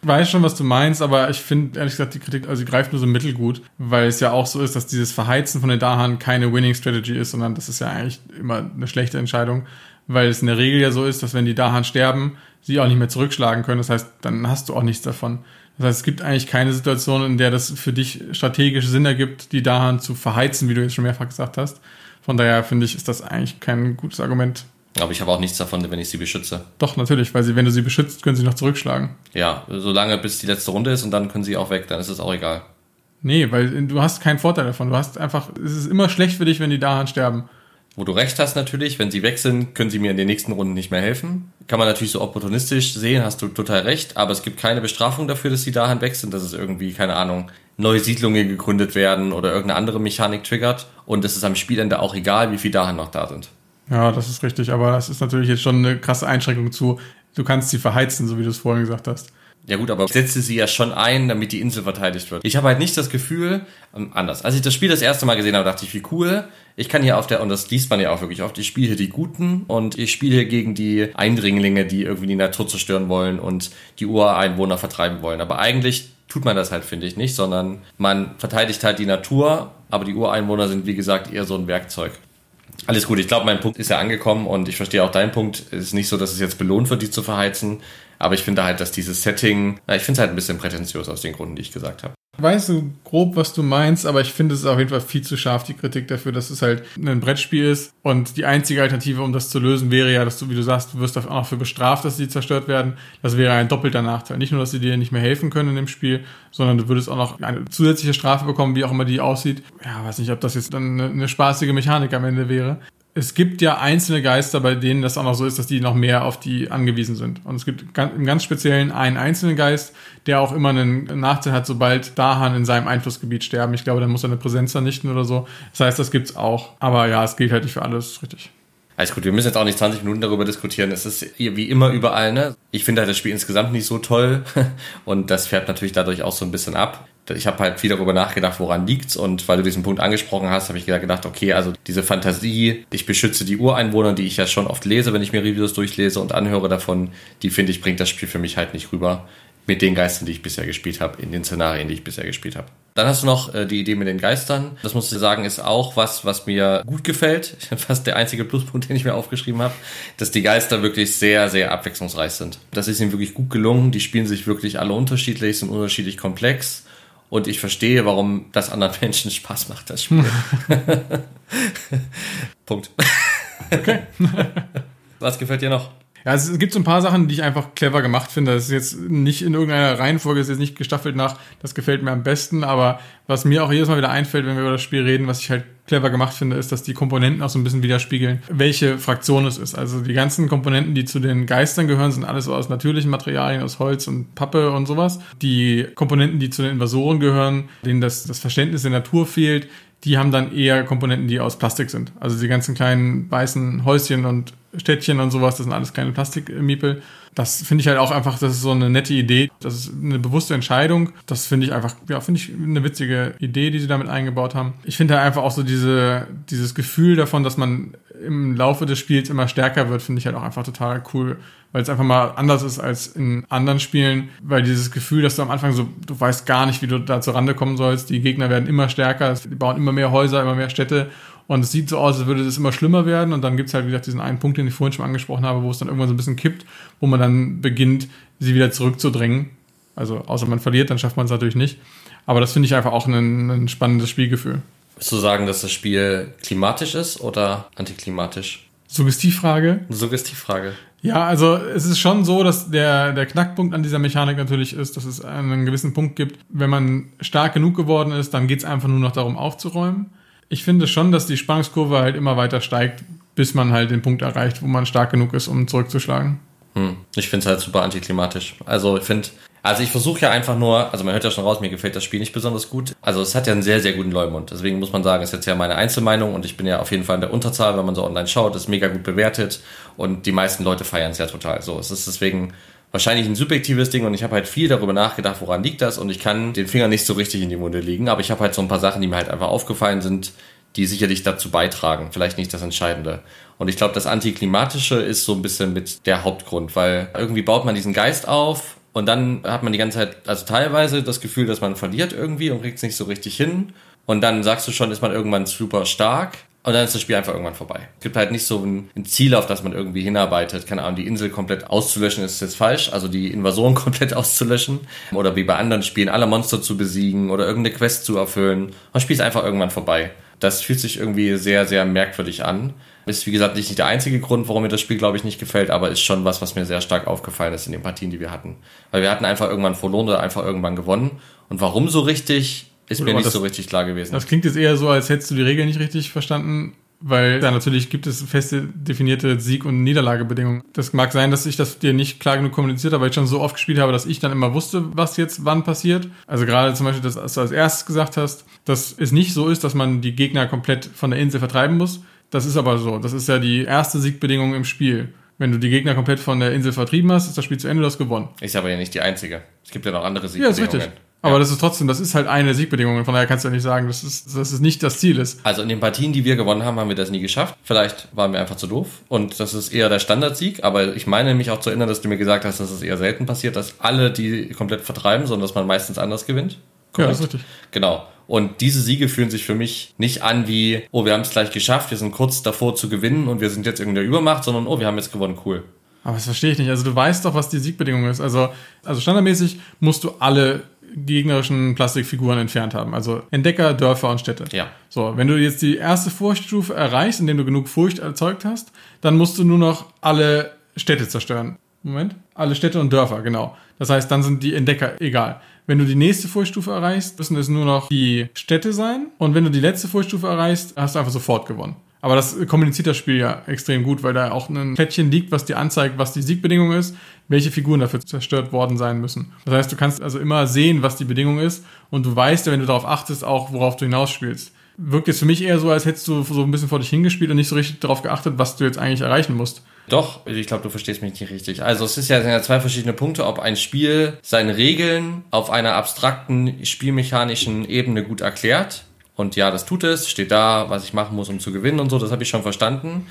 weiß schon, was du meinst, aber ich finde, ehrlich gesagt, die Kritik, also sie greift nur so mittelgut, weil es ja auch so ist, dass dieses Verheizen von den Dahan keine Winning Strategy ist, sondern das ist ja eigentlich immer eine schlechte Entscheidung, weil es in der Regel ja so ist, dass wenn die Dahan sterben, sie auch nicht mehr zurückschlagen können. Das heißt, dann hast du auch nichts davon. Das heißt, es gibt eigentlich keine Situation, in der das für dich strategisch Sinn ergibt, die Dahan zu verheizen, wie du jetzt schon mehrfach gesagt hast. Von daher finde ich, ist das eigentlich kein gutes Argument. Aber ich habe auch nichts davon, wenn ich sie beschütze. Doch, natürlich, weil sie, wenn du sie beschützt, können sie noch zurückschlagen. Ja, solange bis die letzte Runde ist und dann können sie auch weg, dann ist es auch egal. Nee, weil du hast keinen Vorteil davon. Du hast einfach, es ist immer schlecht für dich, wenn die Dahan sterben. Wo du recht hast natürlich, wenn sie weg sind, können sie mir in den nächsten Runden nicht mehr helfen. Kann man natürlich so opportunistisch sehen, hast du total recht, aber es gibt keine Bestrafung dafür, dass sie dahin weg sind, dass es irgendwie, keine Ahnung, neue Siedlungen gegründet werden oder irgendeine andere Mechanik triggert und es ist am Spielende auch egal, wie viel dahin noch da sind. Ja, das ist richtig, aber das ist natürlich jetzt schon eine krasse Einschränkung zu, du kannst sie verheizen, so wie du es vorhin gesagt hast. Ja gut, aber ich setze sie ja schon ein, damit die Insel verteidigt wird. Ich habe halt nicht das Gefühl, ähm, anders. Als ich das Spiel das erste Mal gesehen habe, dachte ich, wie cool. Ich kann hier auf der, und das liest man ja auch wirklich oft, ich spiele hier die Guten und ich spiele hier gegen die Eindringlinge, die irgendwie die Natur zerstören wollen und die Ureinwohner vertreiben wollen. Aber eigentlich tut man das halt, finde ich, nicht, sondern man verteidigt halt die Natur, aber die Ureinwohner sind, wie gesagt, eher so ein Werkzeug. Alles gut, ich glaube, mein Punkt ist ja angekommen und ich verstehe auch deinen Punkt. Es ist nicht so, dass es jetzt belohnt wird, die zu verheizen. Aber ich finde halt, dass dieses Setting, ich finde es halt ein bisschen prätentiös aus den Gründen, die ich gesagt habe. Weißt du grob, was du meinst, aber ich finde es auf jeden Fall viel zu scharf, die Kritik dafür, dass es halt ein Brettspiel ist. Und die einzige Alternative, um das zu lösen, wäre ja, dass du, wie du sagst, du wirst auch noch für bestraft, dass sie zerstört werden. Das wäre ein doppelter Nachteil. Nicht nur, dass sie dir nicht mehr helfen können in dem Spiel, sondern du würdest auch noch eine zusätzliche Strafe bekommen, wie auch immer die aussieht. Ja, weiß nicht, ob das jetzt dann eine, eine spaßige Mechanik am Ende wäre es gibt ja einzelne Geister, bei denen das auch noch so ist, dass die noch mehr auf die angewiesen sind. Und es gibt im ganz Speziellen einen einzelnen Geist, der auch immer einen Nachteil hat, sobald Dahan in seinem Einflussgebiet sterben. Ich glaube, dann muss er eine Präsenz vernichten oder so. Das heißt, das gibt's auch. Aber ja, es gilt halt nicht für alles, richtig. Alles gut, wir müssen jetzt auch nicht 20 Minuten darüber diskutieren. Es ist wie immer überall, ne? Ich finde halt das Spiel insgesamt nicht so toll und das färbt natürlich dadurch auch so ein bisschen ab ich habe halt viel darüber nachgedacht, woran liegt's und weil du diesen Punkt angesprochen hast, habe ich gedacht, okay, also diese Fantasie, ich beschütze die Ureinwohner, die ich ja schon oft lese, wenn ich mir Reviews durchlese und anhöre davon, die finde ich bringt das Spiel für mich halt nicht rüber mit den Geistern, die ich bisher gespielt habe, in den Szenarien, die ich bisher gespielt habe. Dann hast du noch äh, die Idee mit den Geistern. Das muss ich sagen, ist auch was, was mir gut gefällt. Fast der einzige Pluspunkt, den ich mir aufgeschrieben habe, dass die Geister wirklich sehr, sehr abwechslungsreich sind. Das ist ihnen wirklich gut gelungen. Die spielen sich wirklich alle unterschiedlich, sind unterschiedlich komplex und ich verstehe, warum das anderen Menschen Spaß macht, das Spiel. Punkt. Okay. Was gefällt dir noch? Ja, es gibt so ein paar Sachen, die ich einfach clever gemacht finde. Das ist jetzt nicht in irgendeiner Reihenfolge, ist jetzt nicht gestaffelt nach, das gefällt mir am besten, aber was mir auch jedes Mal wieder einfällt, wenn wir über das Spiel reden, was ich halt clever gemacht finde, ist, dass die Komponenten auch so ein bisschen widerspiegeln, welche Fraktion es ist. Also die ganzen Komponenten, die zu den Geistern gehören, sind alles so aus natürlichen Materialien, aus Holz und Pappe und sowas. Die Komponenten, die zu den Invasoren gehören, denen das, das Verständnis der Natur fehlt, die haben dann eher Komponenten, die aus Plastik sind. Also die ganzen kleinen weißen Häuschen und Städtchen und sowas, das sind alles kleine Plastikmiepel. Das finde ich halt auch einfach, das ist so eine nette Idee. Das ist eine bewusste Entscheidung. Das finde ich einfach, ja, finde ich eine witzige Idee, die sie damit eingebaut haben. Ich finde halt einfach auch so diese, dieses Gefühl davon, dass man im Laufe des Spiels immer stärker wird, finde ich halt auch einfach total cool. Weil es einfach mal anders ist als in anderen Spielen, weil dieses Gefühl, dass du am Anfang so, du weißt gar nicht, wie du da zur Rande kommen sollst. Die Gegner werden immer stärker, die bauen immer mehr Häuser, immer mehr Städte und es sieht so aus, als würde es immer schlimmer werden. Und dann gibt es halt, wie gesagt, diesen einen Punkt, den ich vorhin schon angesprochen habe, wo es dann irgendwann so ein bisschen kippt, wo man dann beginnt, sie wieder zurückzudrängen. Also außer man verliert, dann schafft man es natürlich nicht. Aber das finde ich einfach auch ein, ein spannendes Spielgefühl. Würdest du sagen, dass das Spiel klimatisch ist oder antiklimatisch? Suggestivfrage. Suggestivfrage. Ja, also es ist schon so, dass der, der Knackpunkt an dieser Mechanik natürlich ist, dass es einen gewissen Punkt gibt, wenn man stark genug geworden ist, dann geht es einfach nur noch darum aufzuräumen ich finde schon, dass die Spannungskurve halt immer weiter steigt, bis man halt den Punkt erreicht, wo man stark genug ist, um zurückzuschlagen. Hm. Ich finde es halt super antiklimatisch. Also ich finde, also ich versuche ja einfach nur, also man hört ja schon raus, mir gefällt das Spiel nicht besonders gut. Also es hat ja einen sehr, sehr guten Leumund. Deswegen muss man sagen, ist jetzt ja meine Einzelmeinung und ich bin ja auf jeden Fall in der Unterzahl, wenn man so online schaut, ist mega gut bewertet und die meisten Leute feiern es ja total. So, es ist deswegen wahrscheinlich ein subjektives Ding und ich habe halt viel darüber nachgedacht, woran liegt das und ich kann den Finger nicht so richtig in die Munde legen, aber ich habe halt so ein paar Sachen, die mir halt einfach aufgefallen sind, die sicherlich dazu beitragen, vielleicht nicht das Entscheidende. Und ich glaube, das Antiklimatische ist so ein bisschen mit der Hauptgrund, weil irgendwie baut man diesen Geist auf Und dann hat man die ganze Zeit, also teilweise das Gefühl, dass man verliert irgendwie und kriegt es nicht so richtig hin. Und dann sagst du schon, ist man irgendwann super stark. Und dann ist das Spiel einfach irgendwann vorbei. Es gibt halt nicht so ein, Ziel, auf das man irgendwie hinarbeitet. Keine Ahnung, die Insel komplett auszulöschen ist jetzt falsch. Also die Invasion komplett auszulöschen. Oder wie bei anderen Spielen, alle Monster zu besiegen oder irgendeine Quest zu erfüllen. Das Spiel ist einfach irgendwann vorbei. Das fühlt sich irgendwie sehr, sehr merkwürdig an. Ist, wie gesagt, nicht der einzige Grund, warum mir das Spiel, glaube ich, nicht gefällt, aber ist schon was, was mir sehr stark aufgefallen ist in den Partien, die wir hatten. Weil wir hatten einfach irgendwann verloren oder einfach irgendwann gewonnen. Und warum so richtig, ist mir nicht das, so richtig klar gewesen. Das klingt jetzt eher so, als hättest du die Regeln nicht richtig verstanden, weil ja, natürlich gibt es feste definierte Sieg- und Niederlagebedingungen. Das mag sein, dass ich das dir nicht klar genug kommuniziert habe, weil ich schon so oft gespielt habe, dass ich dann immer wusste, was jetzt wann passiert. Also gerade zum Beispiel, dass du als erstes gesagt hast, dass es nicht so ist, dass man die Gegner komplett von der Insel vertreiben muss, das ist aber so. Das ist ja die erste Siegbedingung im Spiel. Wenn du die Gegner komplett von der Insel vertrieben hast, ist das Spiel zu Ende, du hast gewonnen. Ist aber ja nicht die einzige. Es gibt ja noch andere Siegbedingungen. Ja, ist richtig. Aber ja. das ist trotzdem, das ist halt eine Siegbedingung. Von daher kannst du ja nicht sagen, dass es, dass es nicht das Ziel ist. Also in den Partien, die wir gewonnen haben, haben wir das nie geschafft. Vielleicht waren wir einfach zu doof. Und das ist eher der Standardsieg. Aber ich meine mich auch zu erinnern, dass du mir gesagt hast, dass es eher selten passiert, dass alle die komplett vertreiben, sondern dass man meistens anders gewinnt. Korrekt? Ja, das ist richtig. Genau. Und diese Siege fühlen sich für mich nicht an wie, oh, wir haben es gleich geschafft, wir sind kurz davor zu gewinnen und wir sind jetzt irgendwie der Übermacht, sondern oh, wir haben jetzt gewonnen, cool. Aber das verstehe ich nicht. Also du weißt doch, was die Siegbedingung ist. Also, also standardmäßig musst du alle gegnerischen Plastikfiguren entfernt haben. Also Entdecker, Dörfer und Städte. Ja. So, wenn du jetzt die erste Furchtstufe erreichst, indem du genug Furcht erzeugt hast, dann musst du nur noch alle Städte zerstören. Moment. Alle Städte und Dörfer, genau. Das heißt, dann sind die Entdecker egal. Wenn du die nächste Furchtstufe erreichst, müssen es nur noch die Städte sein. Und wenn du die letzte Furchtstufe erreichst, hast du einfach sofort gewonnen. Aber das kommuniziert das Spiel ja extrem gut, weil da auch ein Plättchen liegt, was dir anzeigt, was die Siegbedingung ist, welche Figuren dafür zerstört worden sein müssen. Das heißt, du kannst also immer sehen, was die Bedingung ist und du weißt ja, wenn du darauf achtest, auch worauf du hinausspielst. Wirkt jetzt für mich eher so, als hättest du so ein bisschen vor dich hingespielt und nicht so richtig darauf geachtet, was du jetzt eigentlich erreichen musst. Doch, ich glaube, du verstehst mich nicht richtig. Also es ist ja, sind ja zwei verschiedene Punkte, ob ein Spiel seine Regeln auf einer abstrakten spielmechanischen Ebene gut erklärt. Und ja, das tut es, steht da, was ich machen muss, um zu gewinnen und so, das habe ich schon verstanden.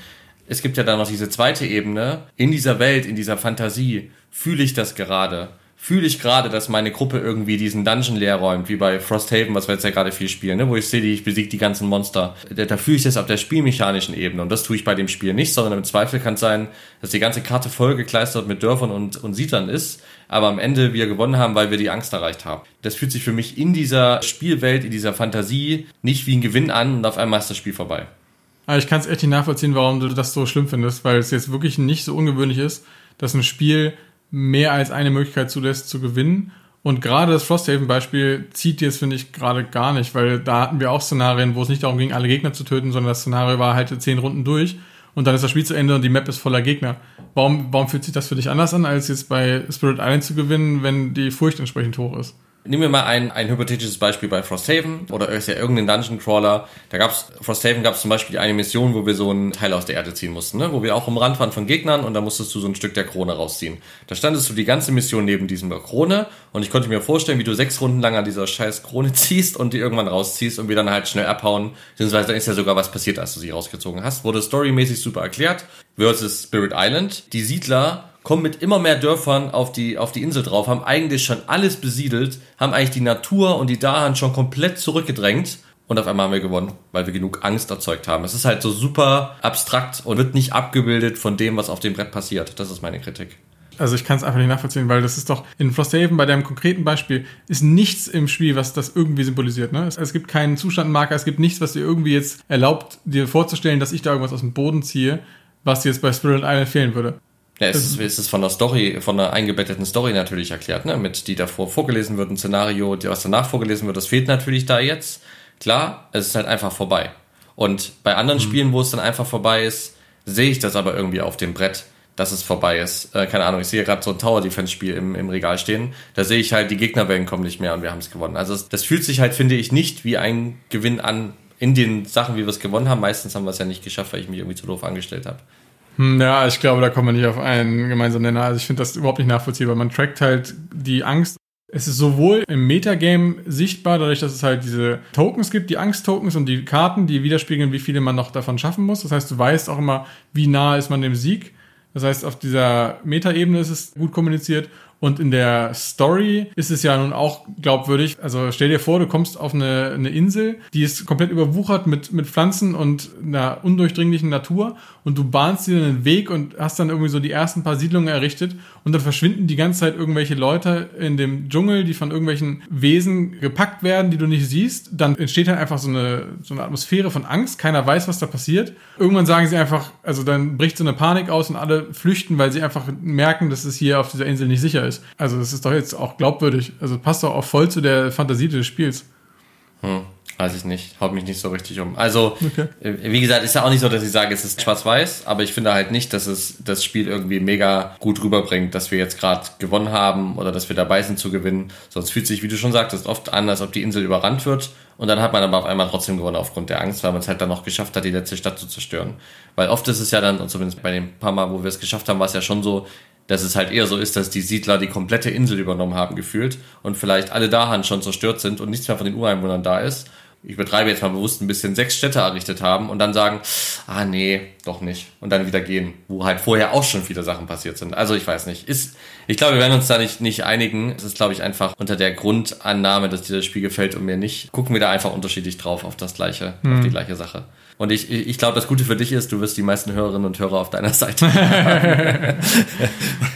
Es gibt ja dann noch diese zweite Ebene. In dieser Welt, in dieser Fantasie fühle ich das gerade fühle ich gerade, dass meine Gruppe irgendwie diesen Dungeon leer räumt, wie bei Frosthaven, was wir jetzt ja gerade viel spielen, ne? wo ich sehe, ich besiege die ganzen Monster. Da, da fühle ich das auf der spielmechanischen Ebene und das tue ich bei dem Spiel nicht, sondern im Zweifel kann es sein, dass die ganze Karte vollgekleistert mit Dörfern und, und Siedlern ist, aber am Ende wir gewonnen haben, weil wir die Angst erreicht haben. Das fühlt sich für mich in dieser Spielwelt, in dieser Fantasie nicht wie ein Gewinn an und auf einmal ist das Spiel vorbei. Aber ich kann es echt nicht nachvollziehen, warum du das so schlimm findest, weil es jetzt wirklich nicht so ungewöhnlich ist, dass ein Spiel mehr als eine Möglichkeit zulässt zu gewinnen. Und gerade das Frosthaven-Beispiel zieht jetzt, finde ich, gerade gar nicht, weil da hatten wir auch Szenarien, wo es nicht darum ging, alle Gegner zu töten, sondern das Szenario war halt zehn Runden durch und dann ist das Spiel zu Ende und die Map ist voller Gegner. Warum, warum fühlt sich das für dich anders an, als jetzt bei Spirit Island zu gewinnen, wenn die Furcht entsprechend hoch ist? Nehmen wir mal ein, ein hypothetisches Beispiel bei Frosthaven oder ja irgendein Dungeon Crawler. Da gab's, Frosthaven gab es zum Beispiel eine Mission, wo wir so ein Teil aus der Erde ziehen mussten, ne? wo wir auch am Rand waren von Gegnern und da musstest du so ein Stück der Krone rausziehen. Da standest du die ganze Mission neben diesem Krone und ich konnte mir vorstellen, wie du sechs Runden lang an dieser scheiß Krone ziehst und die irgendwann rausziehst und wir dann halt schnell abhauen. Beziehungsweise dann ist ja sogar was passiert, als du sie rausgezogen hast. Wurde storymäßig super erklärt. Versus Spirit Island. Die Siedler kommen mit immer mehr Dörfern auf die, auf die Insel drauf, haben eigentlich schon alles besiedelt, haben eigentlich die Natur und die Dahan schon komplett zurückgedrängt. Und auf einmal haben wir gewonnen, weil wir genug Angst erzeugt haben. Es ist halt so super abstrakt und wird nicht abgebildet von dem, was auf dem Brett passiert. Das ist meine Kritik. Also ich kann es einfach nicht nachvollziehen, weil das ist doch in Frosthaven bei deinem konkreten Beispiel ist nichts im Spiel, was das irgendwie symbolisiert. Ne? Es, es gibt keinen Zustandmarker, es gibt nichts, was dir irgendwie jetzt erlaubt, dir vorzustellen, dass ich da irgendwas aus dem Boden ziehe, was dir jetzt bei Spirit Island fehlen würde. Ja, es ist, es ist von der Story, von der eingebetteten Story natürlich erklärt, ne? Mit die davor vorgelesen wird, ein Szenario, was danach vorgelesen wird, das fehlt natürlich da jetzt. Klar, es ist halt einfach vorbei. Und bei anderen mhm. Spielen, wo es dann einfach vorbei ist, sehe ich das aber irgendwie auf dem Brett, dass es vorbei ist. Äh, keine Ahnung, ich sehe gerade so ein Tower Defense Spiel im, im Regal stehen. Da sehe ich halt, die Gegnerwellen kommen nicht mehr und wir haben es gewonnen. Also das fühlt sich halt, finde ich, nicht wie ein Gewinn an in den Sachen, wie wir es gewonnen haben. Meistens haben wir es ja nicht geschafft, weil ich mich irgendwie zu doof angestellt habe. Hm, ja, ich glaube, da kommen wir nicht auf einen gemeinsamen Nenner. Also ich finde das überhaupt nicht nachvollziehbar. Man trackt halt die Angst. Es ist sowohl im Metagame sichtbar, dadurch, dass es halt diese Tokens gibt, die Angst-Tokens und die Karten, die widerspiegeln, wie viele man noch davon schaffen muss. Das heißt, du weißt auch immer, wie nah ist man dem Sieg. Das heißt, auf dieser Metaebene ist es gut kommuniziert Und in der Story ist es ja nun auch glaubwürdig. Also stell dir vor, du kommst auf eine, eine Insel, die ist komplett überwuchert mit, mit Pflanzen und einer undurchdringlichen Natur und du bahnst dir einen Weg und hast dann irgendwie so die ersten paar Siedlungen errichtet und dann verschwinden die ganze Zeit irgendwelche Leute in dem Dschungel, die von irgendwelchen Wesen gepackt werden, die du nicht siehst. Dann entsteht halt einfach so eine, so eine Atmosphäre von Angst. Keiner weiß, was da passiert. Irgendwann sagen sie einfach, also dann bricht so eine Panik aus und alle flüchten, weil sie einfach merken, dass es hier auf dieser Insel nicht sicher ist. Also das ist doch jetzt auch glaubwürdig. Also passt doch auch voll zu der Fantasie des Spiels. Hm, weiß ich nicht. Haut mich nicht so richtig um. Also, okay. Äh, wie gesagt, ist ja auch nicht so, dass ich sage, es ist schwarz-weiß, aber ich finde halt nicht, dass es das Spiel irgendwie mega gut rüberbringt, dass wir jetzt gerade gewonnen haben oder dass wir dabei sind zu gewinnen. Sonst fühlt sich, wie du schon sagtest, oft an, als ob die Insel überrannt wird und dann hat man aber auf einmal trotzdem gewonnen aufgrund der Angst, weil man es halt dann noch geschafft hat, die letzte Stadt zu zerstören. Weil oft ist es ja dann, und zumindest bei den paar Mal, wo wir es geschafft haben, war es ja schon so, dass es halt eher so ist, dass die Siedler die komplette Insel übernommen haben gefühlt und vielleicht alle daran schon zerstört sind und nichts mehr von den Ureinwohnern da ist ich betreibe jetzt mal bewusst ein bisschen, sechs Städte errichtet haben und dann sagen, ah nee, doch nicht. Und dann wieder gehen, wo halt vorher auch schon viele Sachen passiert sind. Also ich weiß nicht. Ist, ich glaube, wir werden uns da nicht, nicht einigen. Es ist, glaube ich, einfach unter der Grundannahme, dass dir das Spiel gefällt und mir nicht, gucken wir da einfach unterschiedlich drauf auf das gleiche, hm. auf die gleiche Sache. Und ich, ich glaube, das Gute für dich ist, du wirst die meisten Hörerinnen und Hörer auf deiner Seite haben.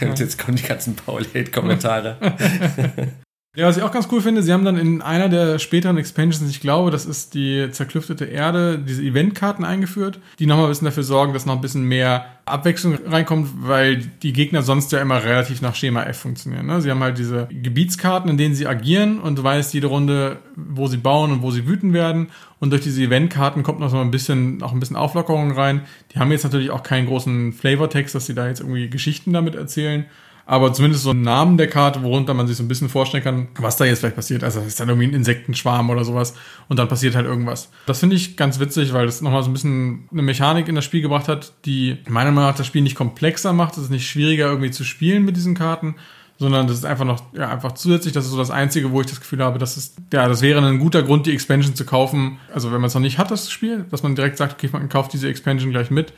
und jetzt kommen die ganzen Paul-Hate-Kommentare. Ja, was ich auch ganz cool finde, sie haben dann in einer der späteren Expansions, ich glaube, das ist die zerklüftete Erde, diese Eventkarten eingeführt, die nochmal ein bisschen dafür sorgen, dass noch ein bisschen mehr Abwechslung reinkommt, weil die Gegner sonst ja immer relativ nach Schema F funktionieren. Ne? Sie haben halt diese Gebietskarten, in denen sie agieren und du weißt jede Runde, wo sie bauen und wo sie wüten werden. Und durch diese Eventkarten kommt noch so ein bisschen, auch ein bisschen Auflockerung rein. Die haben jetzt natürlich auch keinen großen Flavortext, dass sie da jetzt irgendwie Geschichten damit erzählen aber zumindest so einen Namen der Karte, worunter man sich so ein bisschen vorstellen kann, was da jetzt vielleicht passiert. Also es ist dann irgendwie ein Insektenschwarm oder sowas und dann passiert halt irgendwas. Das finde ich ganz witzig, weil das nochmal so ein bisschen eine Mechanik in das Spiel gebracht hat, die meiner Meinung nach das Spiel nicht komplexer macht. Es ist nicht schwieriger irgendwie zu spielen mit diesen Karten, sondern das ist einfach noch, ja, einfach zusätzlich. Das ist so das Einzige, wo ich das Gefühl habe, das ist, ja, das wäre ein guter Grund, die Expansion zu kaufen. Also wenn man es noch nicht hat, das Spiel, dass man direkt sagt, okay, man kauft diese Expansion gleich mit,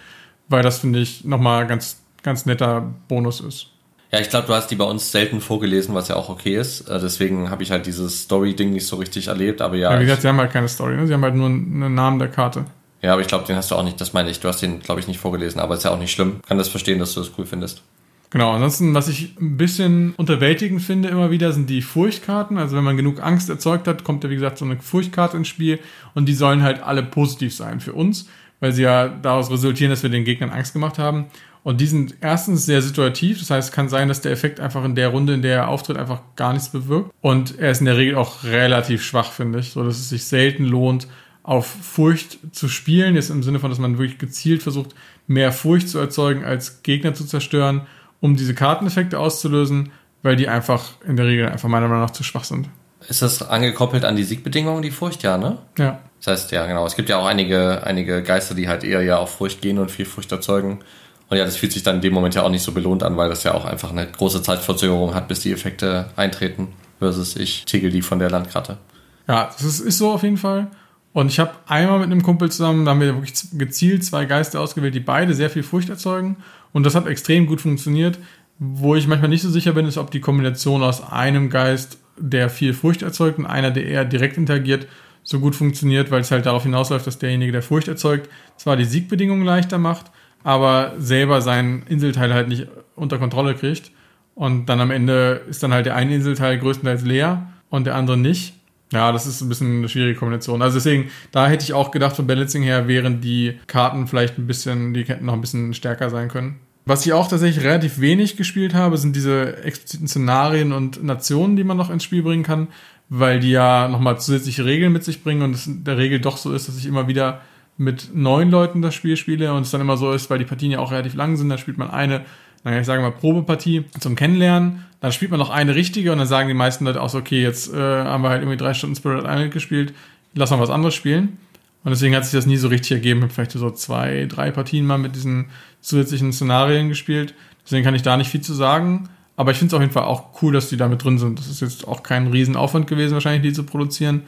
weil das finde ich nochmal ganz, ganz netter Bonus ist. Ja, ich glaube, du hast die bei uns selten vorgelesen, was ja auch okay ist. Äh, deswegen habe ich halt dieses Story-Ding nicht so richtig erlebt. Aber ja. ja wie gesagt, sie haben halt keine Story, ne? Sie haben halt nur einen Namen der Karte. Ja, aber ich glaube, den hast du auch nicht, das meine ich, du hast den, glaube ich, nicht vorgelesen, aber ist ja auch nicht schlimm. Kann das verstehen, dass du das cool findest. Genau, ansonsten, was ich ein bisschen unterwältigend finde immer wieder, sind die Furchtkarten. Also wenn man genug Angst erzeugt hat, kommt ja wie gesagt so eine Furchtkarte ins Spiel und die sollen halt alle positiv sein für uns, weil sie ja daraus resultieren, dass wir den Gegnern Angst gemacht haben. Und die sind erstens sehr situativ, das heißt, es kann sein, dass der Effekt einfach in der Runde, in der er auftritt, einfach gar nichts bewirkt. Und er ist in der Regel auch relativ schwach, finde ich, so dass es sich selten lohnt, auf Furcht zu spielen, jetzt im Sinne von, dass man wirklich gezielt versucht, mehr Furcht zu erzeugen, als Gegner zu zerstören, um diese Karteneffekte auszulösen, weil die einfach in der Regel einfach meiner Meinung nach zu schwach sind. Ist das angekoppelt an die Siegbedingungen, die Furcht, ja, ne? Ja. Das heißt, ja, genau. Es gibt ja auch einige, einige Geister, die halt eher ja auf Furcht gehen und viel Furcht erzeugen. Und ja, das fühlt sich dann in dem Moment ja auch nicht so belohnt an, weil das ja auch einfach eine große Zeitverzögerung hat, bis die Effekte eintreten, versus ich tegel die von der Landkarte. Ja, das ist, ist so auf jeden Fall. Und ich habe einmal mit einem Kumpel zusammen, da haben wir wirklich gezielt zwei Geister ausgewählt, die beide sehr viel Furcht erzeugen. Und das hat extrem gut funktioniert. Wo ich manchmal nicht so sicher bin, ist, ob die Kombination aus einem Geist, der viel Furcht erzeugt, und einer, der eher direkt interagiert, so gut funktioniert, weil es halt darauf hinausläuft, dass derjenige, der Furcht erzeugt, zwar die Siegbedingungen leichter macht, aber selber seinen Inselteil halt nicht unter Kontrolle kriegt. Und dann am Ende ist dann halt der eine Inselteil größtenteils leer und der andere nicht. Ja, das ist ein bisschen eine schwierige Kombination. Also deswegen, da hätte ich auch gedacht, von Balancing her wären die Karten vielleicht ein bisschen, die hätten noch ein bisschen stärker sein können. Was ich auch tatsächlich relativ wenig gespielt habe, sind diese expliziten Szenarien und Nationen, die man noch ins Spiel bringen kann, weil die ja nochmal zusätzliche Regeln mit sich bringen und es in der Regel doch so ist, dass ich immer wieder mit neun Leuten das Spiel spiele und es dann immer so ist, weil die Partien ja auch relativ lang sind, dann spielt man eine, naja, ich sage mal Probepartie zum Kennenlernen, dann spielt man noch eine richtige und dann sagen die meisten Leute auch so, okay, jetzt äh, haben wir halt irgendwie drei Stunden Spirit Island gespielt, lass mal was anderes spielen. Und deswegen hat sich das nie so richtig ergeben. Ich habe vielleicht so zwei, drei Partien mal mit diesen zusätzlichen Szenarien gespielt. Deswegen kann ich da nicht viel zu sagen. Aber ich finde es auf jeden Fall auch cool, dass die da mit drin sind. Das ist jetzt auch kein Riesenaufwand gewesen, wahrscheinlich die zu produzieren.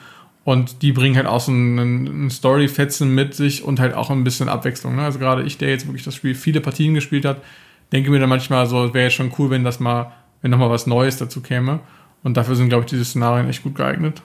Und die bringen halt auch so einen, einen Story-Fetzen mit sich und halt auch ein bisschen Abwechslung. Ne? Also gerade ich, der jetzt wirklich das Spiel viele Partien gespielt hat, denke mir dann manchmal so, wäre jetzt schon cool, wenn das mal wenn nochmal was Neues dazu käme. Und dafür sind, glaube ich, diese Szenarien echt gut geeignet.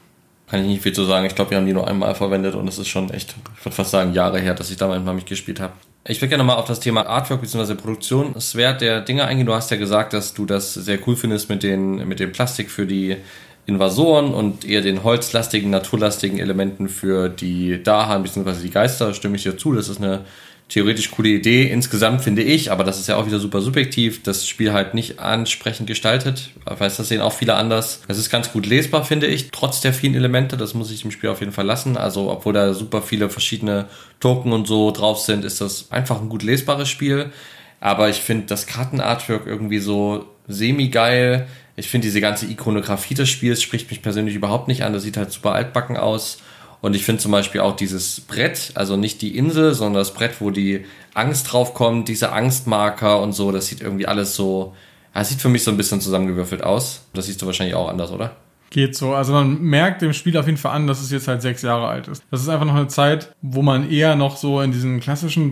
Kann ich nicht viel zu sagen. Ich glaube, wir haben die nur einmal verwendet und es ist schon echt, ich würde fast sagen, Jahre her, dass ich da mal mitgespielt habe. Ich würde gerne mal auf das Thema Artwork bzw. Produktionswert der Dinge eingehen. Du hast ja gesagt, dass du das sehr cool findest mit, den, mit dem Plastik für die Invasoren und eher den holzlastigen, naturlastigen Elementen für die Dahan bzw. die Geister. Stimme ich dir zu. Das ist eine theoretisch coole Idee. Insgesamt finde ich, aber das ist ja auch wieder super subjektiv, das Spiel halt nicht ansprechend gestaltet. Ich weiß, das sehen auch viele anders. Es ist ganz gut lesbar, finde ich, trotz der vielen Elemente. Das muss ich im Spiel auf jeden Fall lassen. Also, obwohl da super viele verschiedene Token und so drauf sind, ist das einfach ein gut lesbares Spiel. Aber ich finde das Kartenartwork irgendwie so semi-geil. Ich finde diese ganze Ikonografie des Spiels spricht mich persönlich überhaupt nicht an. Das sieht halt super altbacken aus. Und ich finde zum Beispiel auch dieses Brett, also nicht die Insel, sondern das Brett, wo die Angst draufkommt, diese Angstmarker und so, das sieht irgendwie alles so, das sieht für mich so ein bisschen zusammengewürfelt aus. Das siehst du wahrscheinlich auch anders, oder? Geht so. Also man merkt dem Spiel auf jeden Fall an, dass es jetzt halt sechs Jahre alt ist. Das ist einfach noch eine Zeit, wo man eher noch so in diesen klassischen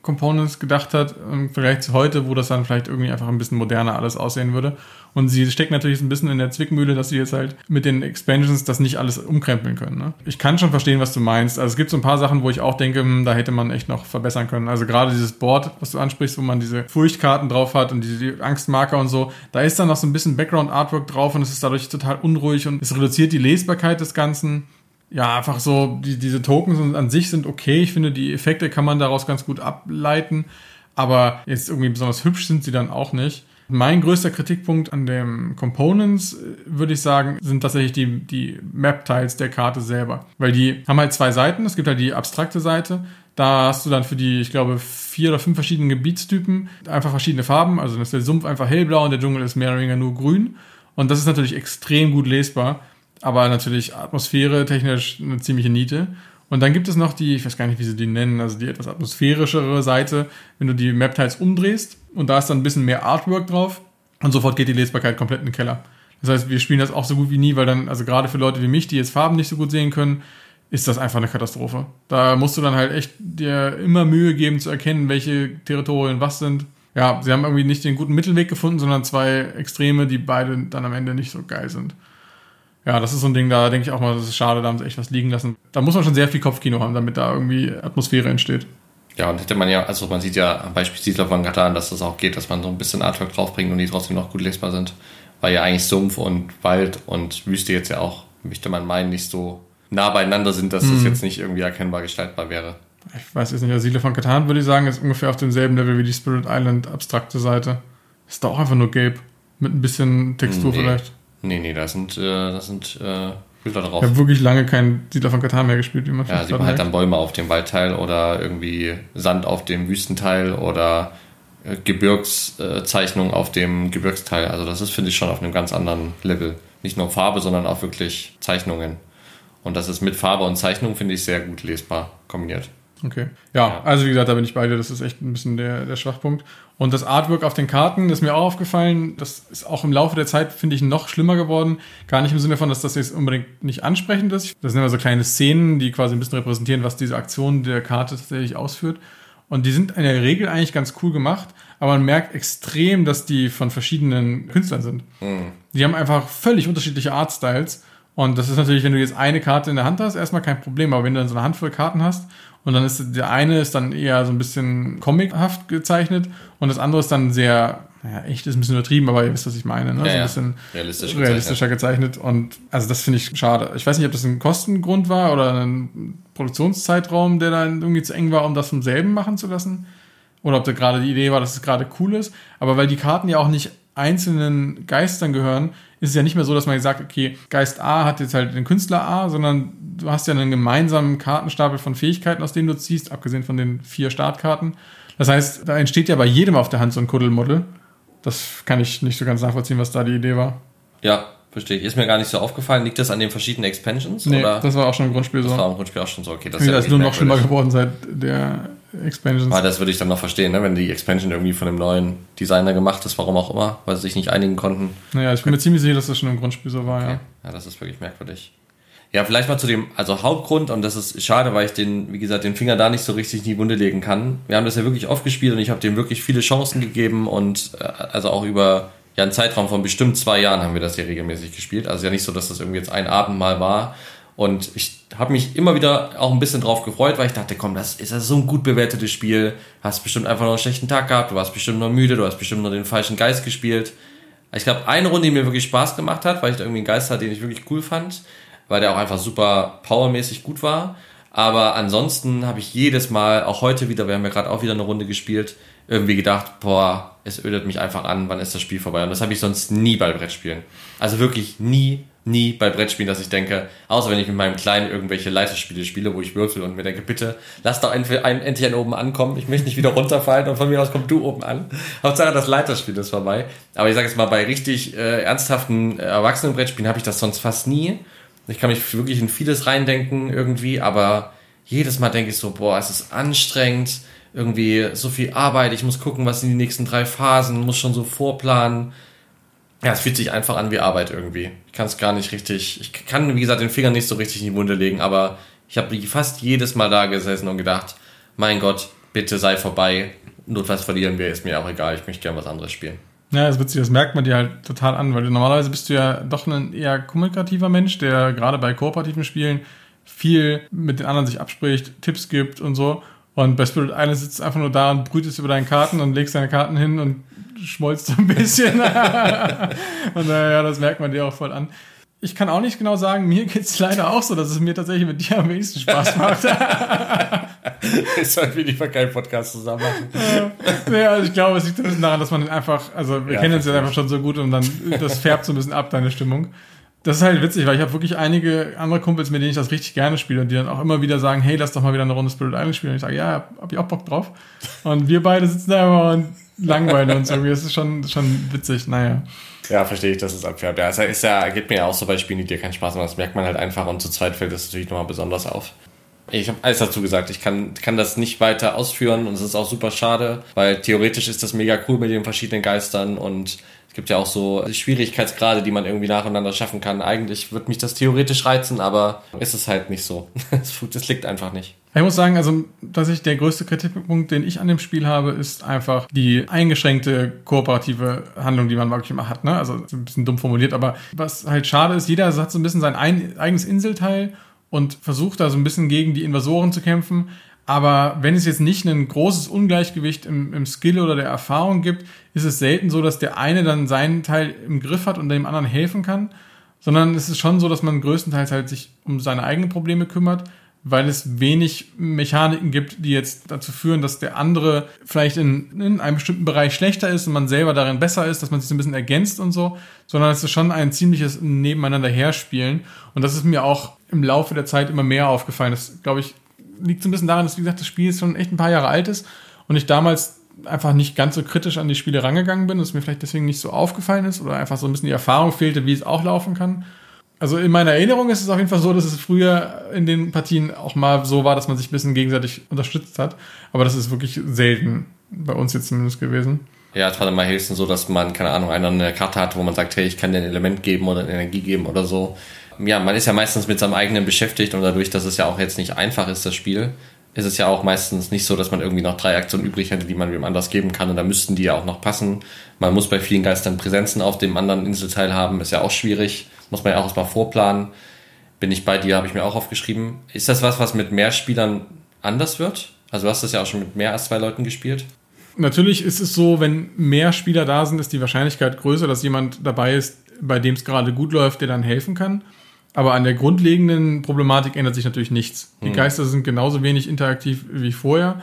Brettspiel-Components gedacht hat, im Vergleich zu heute, wo das dann vielleicht irgendwie einfach ein bisschen moderner alles aussehen würde. Und sie steckt natürlich ein bisschen in der Zwickmühle, dass sie jetzt halt mit den Expansions das nicht alles umkrempeln können. Ne? Ich kann schon verstehen, was du meinst. Also es gibt so ein paar Sachen, wo ich auch denke, hm, da hätte man echt noch verbessern können. Also gerade dieses Board, was du ansprichst, wo man diese Furchtkarten drauf hat und diese Angstmarker und so, da ist dann noch so ein bisschen Background-Artwork drauf und es ist dadurch total unruhig und es reduziert die Lesbarkeit des Ganzen ja, einfach so, die, diese Tokens an sich sind okay. Ich finde, die Effekte kann man daraus ganz gut ableiten. Aber jetzt irgendwie besonders hübsch sind sie dann auch nicht. Mein größter Kritikpunkt an den Components, äh, würde ich sagen, sind tatsächlich die, die Map-Tiles der Karte selber. Weil die haben halt zwei Seiten. Es gibt halt die abstrakte Seite. Da hast du dann für die, ich glaube, vier oder fünf verschiedene Gebietstypen einfach verschiedene Farben. Also ist der Sumpf einfach hellblau und der Dschungel ist mehr oder weniger nur grün. Und das ist natürlich extrem gut lesbar, aber natürlich Atmosphäre technisch eine ziemliche Niete. Und dann gibt es noch die, ich weiß gar nicht, wie sie die nennen, also die etwas atmosphärischere Seite, wenn du die Map-Tiles umdrehst und da ist dann ein bisschen mehr Artwork drauf und sofort geht die Lesbarkeit komplett in den Keller. Das heißt, wir spielen das auch so gut wie nie, weil dann, also gerade für Leute wie mich, die jetzt Farben nicht so gut sehen können, ist das einfach eine Katastrophe. Da musst du dann halt echt dir immer Mühe geben zu erkennen, welche Territorien was sind. Ja, sie haben irgendwie nicht den guten Mittelweg gefunden, sondern zwei Extreme, die beide dann am Ende nicht so geil sind. Ja, das ist so ein Ding, da denke ich auch mal, das ist schade, da haben sie echt was liegen lassen. Da muss man schon sehr viel Kopfkino haben, damit da irgendwie Atmosphäre entsteht. Ja, und hätte man ja, also man sieht ja am Beispiel Siedler von Katan, dass das auch geht, dass man so ein bisschen Artwork draufbringt und die trotzdem noch gut lesbar sind. Weil ja eigentlich Sumpf und Wald und Wüste jetzt ja auch, möchte man meinen, nicht so nah beieinander sind, dass hm. das jetzt nicht irgendwie erkennbar gestaltbar wäre. Ich weiß jetzt nicht, der Siedler von Katan würde ich sagen, ist ungefähr auf demselben Level wie die Spirit Island abstrakte Seite. Ist da auch einfach nur gelb. Mit ein bisschen Textur nee. vielleicht. Nee, nee, da sind, äh, da sind äh, Bilder drauf. Ich habe wirklich lange kein Siedler von Katar mehr gespielt, wie man Ja, sieht man halt dann Bäume auf dem Waldteil oder irgendwie Sand auf dem Wüstenteil oder äh, Gebirgszeichnung auf dem Gebirgsteil. Also das ist, finde ich, schon auf einem ganz anderen Level. Nicht nur Farbe, sondern auch wirklich Zeichnungen. Und das ist mit Farbe und Zeichnung, finde ich, sehr gut lesbar kombiniert. Okay. Ja, ja, also wie gesagt, da bin ich bei dir. Das ist echt ein bisschen der, der Schwachpunkt. Und das Artwork auf den Karten ist mir auch aufgefallen. Das ist auch im Laufe der Zeit, finde ich, noch schlimmer geworden. Gar nicht im Sinne von, dass das jetzt unbedingt nicht ansprechend ist. Das sind immer so kleine Szenen, die quasi ein bisschen repräsentieren, was diese Aktion der Karte tatsächlich ausführt. Und die sind in der Regel eigentlich ganz cool gemacht, aber man merkt extrem, dass die von verschiedenen Künstlern sind. Mhm. Die haben einfach völlig unterschiedliche Artstyles. Und das ist natürlich, wenn du jetzt eine Karte in der Hand hast, erstmal kein Problem. Aber wenn du dann so eine Handvoll Karten hast und dann ist der eine ist dann eher so ein bisschen comichaft gezeichnet und das andere ist dann sehr, naja, echt ist ein bisschen übertrieben, aber ihr wisst, was ich meine, ne? Ja, so ein bisschen realistisch realistischer gezeichnet. Und also das finde ich schade. Ich weiß nicht, ob das ein Kostengrund war oder ein Produktionszeitraum, der dann irgendwie zu eng war, um das vom selben machen zu lassen. Oder ob da gerade die Idee war, dass es gerade cool ist. Aber weil die Karten ja auch nicht einzelnen Geistern gehören, ist es ja nicht mehr so, dass man sagt, okay, Geist A hat jetzt halt den Künstler A, sondern du hast ja einen gemeinsamen Kartenstapel von Fähigkeiten, aus denen du ziehst, abgesehen von den vier Startkarten. Das heißt, da entsteht ja bei jedem auf der Hand so ein Kuddelmuddel. Das kann ich nicht so ganz nachvollziehen, was da die Idee war. Ja, verstehe ich. Ist mir gar nicht so aufgefallen. Liegt das an den verschiedenen Expansions? Nee, oder? das war auch schon im Grundspiel so. Das war im Grundspiel auch schon so. Okay, das ist, ja ist nur noch schlimmer geworden seit der Expansions. Aber das würde ich dann noch verstehen, ne? wenn die Expansion irgendwie von einem neuen Designer gemacht ist, warum auch immer, weil sie sich nicht einigen konnten. Naja, ich bin mir ziemlich sicher, dass das schon im Grundspiel so war, okay. ja. Ja, das ist wirklich merkwürdig. Ja, vielleicht mal zu dem, also Hauptgrund, und das ist schade, weil ich den, wie gesagt, den Finger da nicht so richtig in die Wunde legen kann. Wir haben das ja wirklich oft gespielt und ich habe dem wirklich viele Chancen gegeben und äh, also auch über ja einen Zeitraum von bestimmt zwei Jahren haben wir das hier regelmäßig gespielt. Also ja nicht so, dass das irgendwie jetzt ein Abend mal war. Und ich habe mich immer wieder auch ein bisschen drauf gefreut, weil ich dachte, komm, das ist ja so ein gut bewertetes Spiel. Hast bestimmt einfach noch einen schlechten Tag gehabt, du warst bestimmt noch müde, du hast bestimmt noch den falschen Geist gespielt. Ich glaube, eine Runde, die mir wirklich Spaß gemacht hat, weil ich da irgendwie einen Geist hatte, den ich wirklich cool fand, weil der auch einfach super powermäßig gut war. Aber ansonsten habe ich jedes Mal, auch heute wieder, wir haben ja gerade auch wieder eine Runde gespielt, irgendwie gedacht, boah, es ödet mich einfach an, wann ist das Spiel vorbei? Und das habe ich sonst nie bei Brettspielen. Also wirklich nie, nie bei Brettspielen, dass ich denke, außer wenn ich mit meinem Kleinen irgendwelche Leiterspiele spiele, wo ich würfel und mir denke, bitte, lass doch endlich einen oben ankommen, ich möchte nicht wieder runterfallen und von mir aus komm du oben an. Hauptsache das Leiterspiel ist vorbei. Aber ich sage jetzt mal, bei richtig äh, ernsthaften äh, Erwachsenenbrettspielen habe ich das sonst fast nie. Ich kann mich wirklich in vieles reindenken irgendwie, aber jedes Mal denke ich so, boah, es ist anstrengend, irgendwie so viel Arbeit, ich muss gucken, was sind die nächsten drei Phasen, muss schon so vorplanen. Ja, es fühlt sich einfach an wie Arbeit irgendwie. Ich kann es gar nicht richtig, ich kann, wie gesagt, den Finger nicht so richtig in die Wunde legen, aber ich habe fast jedes Mal da gesessen und gedacht, mein Gott, bitte sei vorbei. Notfalls verlieren wir, ist mir auch egal, ich möchte gerne was anderes spielen. Ja, das ist witzig, das merkt man dir halt total an, weil du normalerweise bist du ja doch ein eher kommunikativer Mensch, der gerade bei kooperativen Spielen viel mit den anderen sich abspricht, Tipps gibt und so. Und bei Spirit Island sitzt einfach nur da und brütest über deine Karten und legst deine Karten hin und schmolzt so ein bisschen. und äh, ja, das merkt man dir auch voll an. Ich kann auch nicht genau sagen, mir geht es leider auch so, dass es mir tatsächlich mit dir am wenigsten Spaß macht. Jetzt sollten wir lieber keinen Podcast zusammen machen. ja, also ich glaube, es liegt ein bisschen daran, dass man einfach, also wir ja, kennen uns ja einfach schon so gut und dann das färbt so ein bisschen ab, deine Stimmung. Das ist halt witzig, weil ich habe wirklich einige andere Kumpels, mit denen ich das richtig gerne spiele und die dann auch immer wieder sagen, hey, lass doch mal wieder eine Runde Spirit Island spielen. Und ich sage, ja, hab ich auch Bock drauf. Und wir beide sitzen da immer und langweilen uns irgendwie. Das ist schon, schon witzig, naja. Ja, verstehe ich, dass es abfärbt. Ja, es ist ja, geht mir ja auch so bei Spielen, die dir keinen Spaß machen. Das merkt man halt einfach und zu zweit fällt das natürlich nochmal besonders auf. Ich habe alles dazu gesagt. Ich kann, kann das nicht weiter ausführen und es ist auch super schade, weil theoretisch ist das mega cool mit den verschiedenen Geistern und es gibt ja auch so Schwierigkeitsgrade, die man irgendwie nacheinander schaffen kann. Eigentlich wird mich das theoretisch reizen, aber ist es halt nicht so. Das liegt einfach nicht. Ich muss sagen, also tatsächlich der größte Kritikpunkt, den ich an dem Spiel habe, ist einfach die eingeschränkte kooperative Handlung, die man wirklich immer hat. Ne? Also ein bisschen dumm formuliert, aber was halt schade ist, jeder hat so ein bisschen sein eigenes Inselteil und versucht da so ein bisschen gegen die Invasoren zu kämpfen. Aber wenn es jetzt nicht ein großes Ungleichgewicht im, im Skill oder der Erfahrung gibt, ist es selten so, dass der eine dann seinen Teil im Griff hat und dem anderen helfen kann, sondern es ist schon so, dass man größtenteils halt sich um seine eigenen Probleme kümmert, weil es wenig Mechaniken gibt, die jetzt dazu führen, dass der andere vielleicht in, in einem bestimmten Bereich schlechter ist und man selber darin besser ist, dass man sich so ein bisschen ergänzt und so, sondern es ist schon ein ziemliches Nebeneinander herspielen. Und das ist mir auch im Laufe der Zeit immer mehr aufgefallen. Das, glaube ich, liegt so ein bisschen daran, dass, wie gesagt, das Spiel schon echt ein paar Jahre alt ist und ich damals einfach nicht ganz so kritisch an die Spiele rangegangen bin, dass mir vielleicht deswegen nicht so aufgefallen ist oder einfach so ein bisschen die Erfahrung fehlte, wie es auch laufen kann. Also in meiner Erinnerung ist es auf jeden Fall so, dass es früher in den Partien auch mal so war, dass man sich ein bisschen gegenseitig unterstützt hat. Aber das ist wirklich selten bei uns jetzt zumindest gewesen. Ja, es war dann mal höchstens so, dass man, keine Ahnung, einer eine Karte hat, wo man sagt, hey, ich kann dir ein Element geben oder eine Energie geben oder so ja, man ist ja meistens mit seinem eigenen beschäftigt und dadurch, dass es ja auch jetzt nicht einfach ist, das Spiel, ist es ja auch meistens nicht so, dass man irgendwie noch drei Aktionen übrig hätte, die man wem anders geben kann und da müssten die ja auch noch passen. Man muss bei vielen Geistern Präsenzen auf dem anderen Inselteil haben, ist ja auch schwierig, muss man ja auch erstmal vorplanen. Bin ich bei dir, habe ich mir auch aufgeschrieben. Ist das was, was mit mehr Spielern anders wird? Also du hast das ja auch schon mit mehr als zwei Leuten gespielt. Natürlich ist es so, wenn mehr Spieler da sind, ist die Wahrscheinlichkeit größer, dass jemand dabei ist, bei dem es gerade gut läuft, der dann helfen kann. Aber an der grundlegenden Problematik ändert sich natürlich nichts. Die hm. Geister sind genauso wenig interaktiv wie vorher.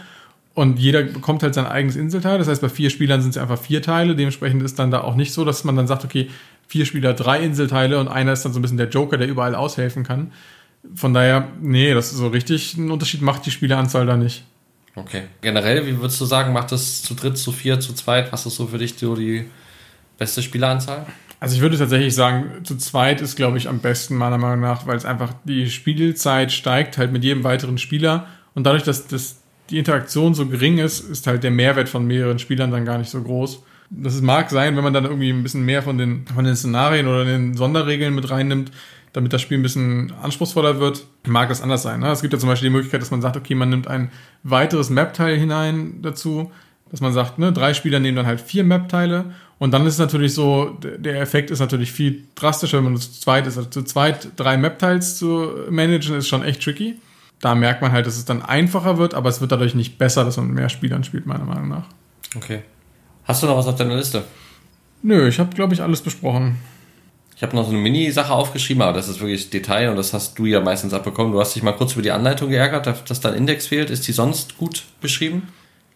Und jeder bekommt halt sein eigenes Inselteil. Das heißt, bei vier Spielern sind es einfach vier Teile. Dementsprechend ist dann da auch nicht so, dass man dann sagt, okay, vier Spieler, drei Inselteile und einer ist dann so ein bisschen der Joker, der überall aushelfen kann. Von daher, nee, das ist so richtig ein Unterschied macht die Spieleranzahl da nicht. Okay. Generell, wie würdest du sagen, macht das zu dritt, zu vier, zu zweit? Was ist so für dich so die beste Spieleranzahl? Also ich würde tatsächlich sagen, zu zweit ist, glaube ich, am besten meiner Meinung nach, weil es einfach die Spielzeit steigt halt mit jedem weiteren Spieler und dadurch, dass das, die Interaktion so gering ist, ist halt der Mehrwert von mehreren Spielern dann gar nicht so groß. Das mag sein, wenn man dann irgendwie ein bisschen mehr von den, von den Szenarien oder den Sonderregeln mit reinnimmt, damit das Spiel ein bisschen anspruchsvoller wird, mag das anders sein. Ne? Es gibt ja zum Beispiel die Möglichkeit, dass man sagt, okay, man nimmt ein weiteres Map-Teil hinein dazu, Dass man sagt, ne, drei Spieler nehmen dann halt vier Map-Teile und dann ist es natürlich so, der Effekt ist natürlich viel drastischer, wenn man zu zweit ist. Also zu zweit drei Map-Tiles zu managen, ist schon echt tricky. Da merkt man halt, dass es dann einfacher wird, aber es wird dadurch nicht besser, dass man mit mehr Spielern spielt, meiner Meinung nach. Okay. Hast du noch was auf deiner Liste? Nö, ich habe, glaube ich, alles besprochen. Ich habe noch so eine Mini-Sache aufgeschrieben, aber das ist wirklich Detail und das hast du ja meistens abbekommen. Du hast dich mal kurz über die Anleitung geärgert, dass da ein Index fehlt. Ist die sonst gut beschrieben?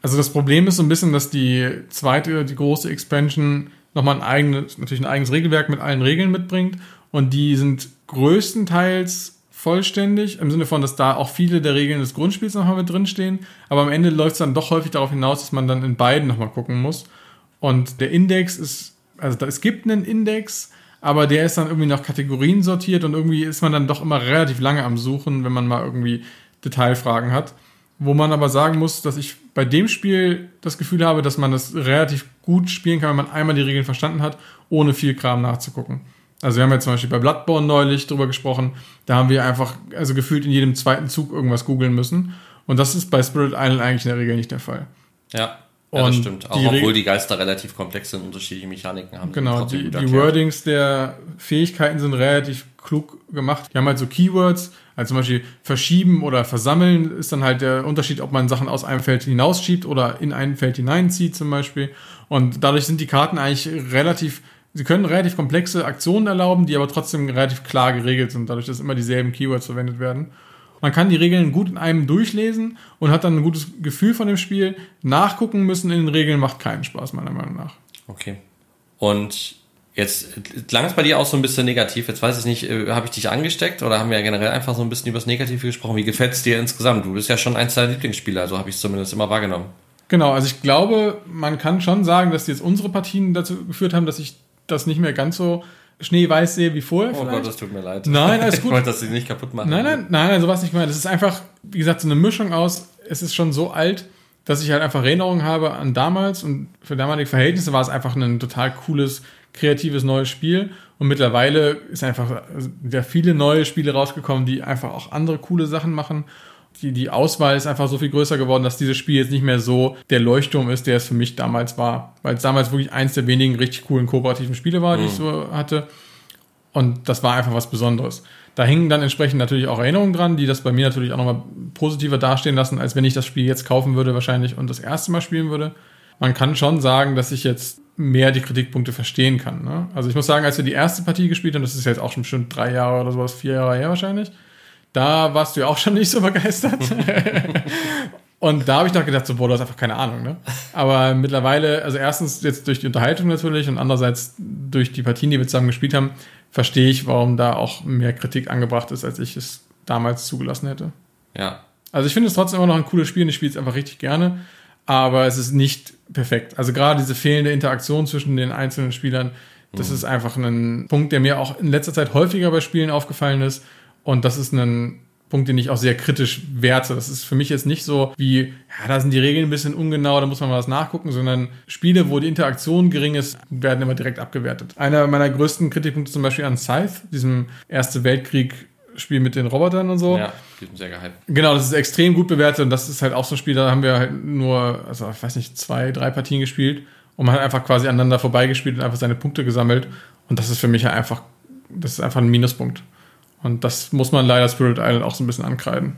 Also das Problem ist so ein bisschen, dass die zweite, die große Expansion nochmal ein eigenes, natürlich ein eigenes Regelwerk mit allen Regeln mitbringt und die sind größtenteils vollständig, im Sinne von, dass da auch viele der Regeln des Grundspiels nochmal mit drinstehen, aber am Ende läuft es dann doch häufig darauf hinaus, dass man dann in beiden nochmal gucken muss. Und der Index ist, also es gibt einen Index, aber der ist dann irgendwie nach Kategorien sortiert und irgendwie ist man dann doch immer relativ lange am Suchen, wenn man mal irgendwie Detailfragen hat. Wo man aber sagen muss, dass ich bei dem Spiel das Gefühl habe, dass man das relativ gut spielen kann, wenn man einmal die Regeln verstanden hat, ohne viel Kram nachzugucken. Also wir haben ja zum Beispiel bei Bloodborne neulich drüber gesprochen, da haben wir einfach, also gefühlt in jedem zweiten Zug irgendwas googeln müssen. Und das ist bei Spirit Island eigentlich in der Regel nicht der Fall. Ja. Ja, das stimmt. Auch die obwohl die Geister relativ komplex sind, unterschiedliche Mechaniken haben. Genau, die, die Wordings der Fähigkeiten sind relativ klug gemacht. Die haben halt so Keywords, also zum Beispiel verschieben oder versammeln ist dann halt der Unterschied, ob man Sachen aus einem Feld hinausschiebt oder in ein Feld hineinzieht zum Beispiel. Und dadurch sind die Karten eigentlich relativ, sie können relativ komplexe Aktionen erlauben, die aber trotzdem relativ klar geregelt sind, dadurch, dass immer dieselben Keywords verwendet werden. Man kann die Regeln gut in einem durchlesen und hat dann ein gutes Gefühl von dem Spiel. Nachgucken müssen in den Regeln macht keinen Spaß, meiner Meinung nach. Okay. Und jetzt klang es bei dir auch so ein bisschen negativ. Jetzt weiß ich nicht, äh, habe ich dich angesteckt oder haben wir ja generell einfach so ein bisschen über das Negative gesprochen? Wie gefällt es dir insgesamt? Du bist ja schon eins deiner Lieblingsspieler, so habe ich es zumindest immer wahrgenommen. Genau, also ich glaube, man kann schon sagen, dass jetzt unsere Partien dazu geführt haben, dass ich das nicht mehr ganz so schneeweiß sehe wie vorher. Oh vielleicht. Gott, das tut mir leid. Nein, alles gut. Ich wollte das nicht kaputt machen. Nein, nein, nein, nein, sowas nicht mehr. Das ist einfach, wie gesagt, so eine Mischung aus, es ist schon so alt, dass ich halt einfach Erinnerungen habe an damals und für damalige Verhältnisse war es einfach ein total cooles, kreatives neues Spiel. Und mittlerweile ist einfach sehr viele neue Spiele rausgekommen, die einfach auch andere coole Sachen machen die, die Auswahl ist einfach so viel größer geworden, dass dieses Spiel jetzt nicht mehr so der Leuchtturm ist, der es für mich damals war. Weil es damals wirklich eins der wenigen richtig coolen kooperativen Spiele war, die mhm. ich so hatte. Und das war einfach was Besonderes. Da hingen dann entsprechend natürlich auch Erinnerungen dran, die das bei mir natürlich auch nochmal positiver dastehen lassen, als wenn ich das Spiel jetzt kaufen würde, wahrscheinlich und das erste Mal spielen würde. Man kann schon sagen, dass ich jetzt mehr die Kritikpunkte verstehen kann. Ne? Also ich muss sagen, als wir die erste Partie gespielt haben, das ist jetzt auch schon bestimmt drei Jahre oder sowas, vier Jahre her wahrscheinlich, da warst du ja auch schon nicht so begeistert. Und da habe ich doch gedacht, so, boah, du hast einfach keine Ahnung, ne? Aber mittlerweile, also erstens jetzt durch die Unterhaltung natürlich und andererseits durch die Partien, die wir zusammen gespielt haben, verstehe ich, warum da auch mehr Kritik angebracht ist, als ich es damals zugelassen hätte. Ja. Also ich finde es trotzdem immer noch ein cooles Spiel und ich spiele es einfach richtig gerne, aber es ist nicht perfekt. Also gerade diese fehlende Interaktion zwischen den einzelnen Spielern, das mhm. ist einfach ein Punkt, der mir auch in letzter Zeit häufiger bei Spielen aufgefallen ist und das ist ein Punkt, den ich auch sehr kritisch werte. Das ist für mich jetzt nicht so wie, ja, da sind die Regeln ein bisschen ungenau, da muss man mal was nachgucken, sondern Spiele, wo die Interaktion gering ist, werden immer direkt abgewertet. Einer meiner größten Kritikpunkte zum Beispiel an Scythe, diesem Erste Weltkrieg Spiel mit den Robotern und so. Ja, die sind sehr gehypt. Genau, das ist extrem gut bewertet und das ist halt auch so ein Spiel, da haben wir halt nur, also ich weiß nicht, zwei, drei Partien gespielt und man hat einfach quasi aneinander vorbeigespielt und einfach seine Punkte gesammelt und das ist für mich ja einfach, das ist einfach ein Minuspunkt. Und das muss man leider Spirit Island auch so ein bisschen ankreiden.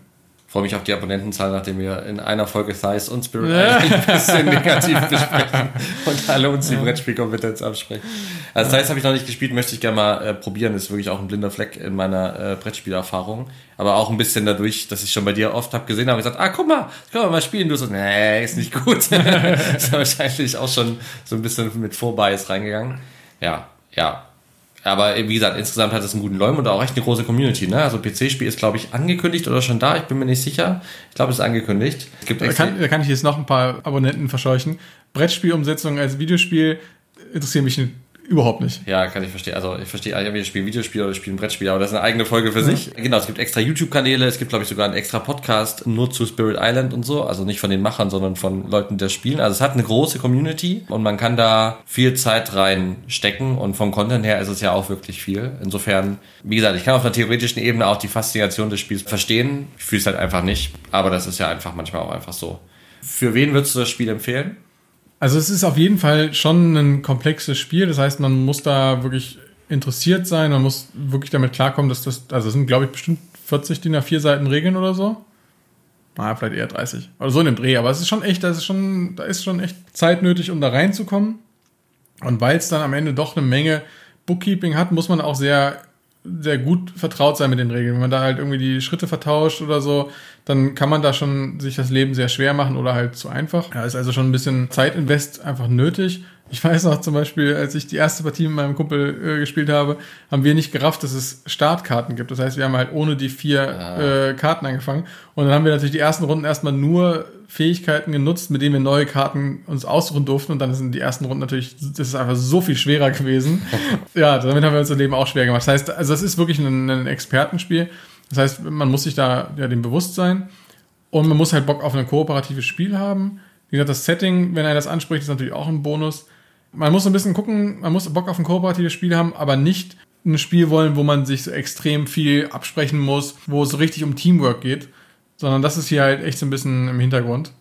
Ich freue mich auf die Abonnentenzahl, nachdem wir in einer Folge Thighs und Spirit Island ein bisschen negativ besprechen und alle uns die Brettspielkompetenz absprechen. Also Thighs habe ich noch nicht gespielt, möchte ich gerne mal äh, probieren. Ist wirklich auch ein blinder Fleck in meiner äh, Brettspielerfahrung. Aber auch ein bisschen dadurch, dass ich schon bei dir oft habe gesehen habe, gesagt, ah, guck mal, können wir mal spielen. Du so, nee, ist nicht gut. ist wahrscheinlich auch schon so ein bisschen mit Vorbias reingegangen. Ja, ja, aber wie gesagt, insgesamt hat es einen guten Leum und auch echt eine große Community. Ne? Also PC-Spiel ist, glaube ich, angekündigt oder schon da. Ich bin mir nicht sicher. Ich glaube, es ist angekündigt. Es gibt da, kann, da kann ich jetzt noch ein paar Abonnenten verscheuchen. Brettspielumsetzung als Videospiel interessieren mich Überhaupt nicht. Ja, kann ich verstehen. Also ich verstehe, entweder ich spiele Videospiel oder ich spiele ein Brettspiel, aber das ist eine eigene Folge für ja. sich. Genau, es gibt extra YouTube-Kanäle, es gibt, glaube ich, sogar einen extra Podcast nur zu Spirit Island und so. Also nicht von den Machern, sondern von Leuten, die das spielen. Also es hat eine große Community und man kann da viel Zeit reinstecken und vom Content her ist es ja auch wirklich viel. Insofern, wie gesagt, ich kann auf einer theoretischen Ebene auch die Faszination des Spiels verstehen. Ich fühle es halt einfach nicht, aber das ist ja einfach manchmal auch einfach so. Für wen würdest du das Spiel empfehlen? Also es ist auf jeden Fall schon ein komplexes Spiel. Das heißt, man muss da wirklich interessiert sein. Man muss wirklich damit klarkommen, dass das, also es sind, glaube ich, bestimmt 40 DIN A4 Seiten Regeln oder so. Na, vielleicht eher 30. Oder so in dem Dreh. Aber es ist schon echt, das ist schon, da ist schon echt Zeit nötig, um da reinzukommen. Und weil es dann am Ende doch eine Menge Bookkeeping hat, muss man auch sehr, sehr gut vertraut sein mit den Regeln. Wenn man da halt irgendwie die Schritte vertauscht oder so, dann kann man da schon sich das Leben sehr schwer machen oder halt zu einfach. Da ist also schon ein bisschen Zeitinvest einfach nötig. Ich weiß noch zum Beispiel, als ich die erste Partie mit meinem Kumpel äh, gespielt habe, haben wir nicht gerafft, dass es Startkarten gibt. Das heißt, wir haben halt ohne die vier ah. äh, Karten angefangen. Und dann haben wir natürlich die ersten Runden erstmal nur Fähigkeiten genutzt, mit denen wir neue Karten uns aussuchen durften. Und dann sind die ersten Runden natürlich, das ist einfach so viel schwerer gewesen. ja, damit haben wir unser Leben auch schwer gemacht. Das heißt, also das ist wirklich ein, ein Expertenspiel. Das heißt, man muss sich da ja dem bewusst sein. Und man muss halt Bock auf ein kooperatives Spiel haben. Wie gesagt, das Setting, wenn er das anspricht, ist natürlich auch ein Bonus man muss ein bisschen gucken, man muss Bock auf ein kooperatives Spiel haben, aber nicht ein Spiel wollen, wo man sich so extrem viel absprechen muss, wo es so richtig um Teamwork geht, sondern das ist hier halt echt so ein bisschen im Hintergrund.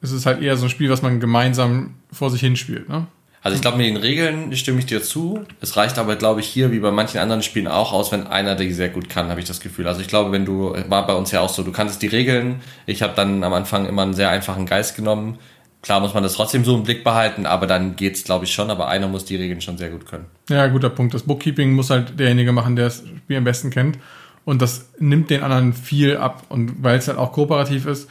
Es ist halt eher so ein Spiel, was man gemeinsam vor sich hinspielt, ne? Also ich glaube, mit den Regeln stimme ich dir zu. Es reicht aber, glaube ich, hier wie bei manchen anderen Spielen auch aus, wenn einer die sehr gut kann, habe ich das Gefühl. Also ich glaube, wenn du, war bei uns ja auch so, du kannst die Regeln. Ich habe dann am Anfang immer einen sehr einfachen Geist genommen. Klar muss man das trotzdem so im Blick behalten, aber dann geht's, glaube ich, schon. Aber einer muss die Regeln schon sehr gut können. Ja, guter Punkt. Das Bookkeeping muss halt derjenige machen, der das Spiel am besten kennt. Und das nimmt den anderen viel ab. Und weil es halt auch kooperativ ist,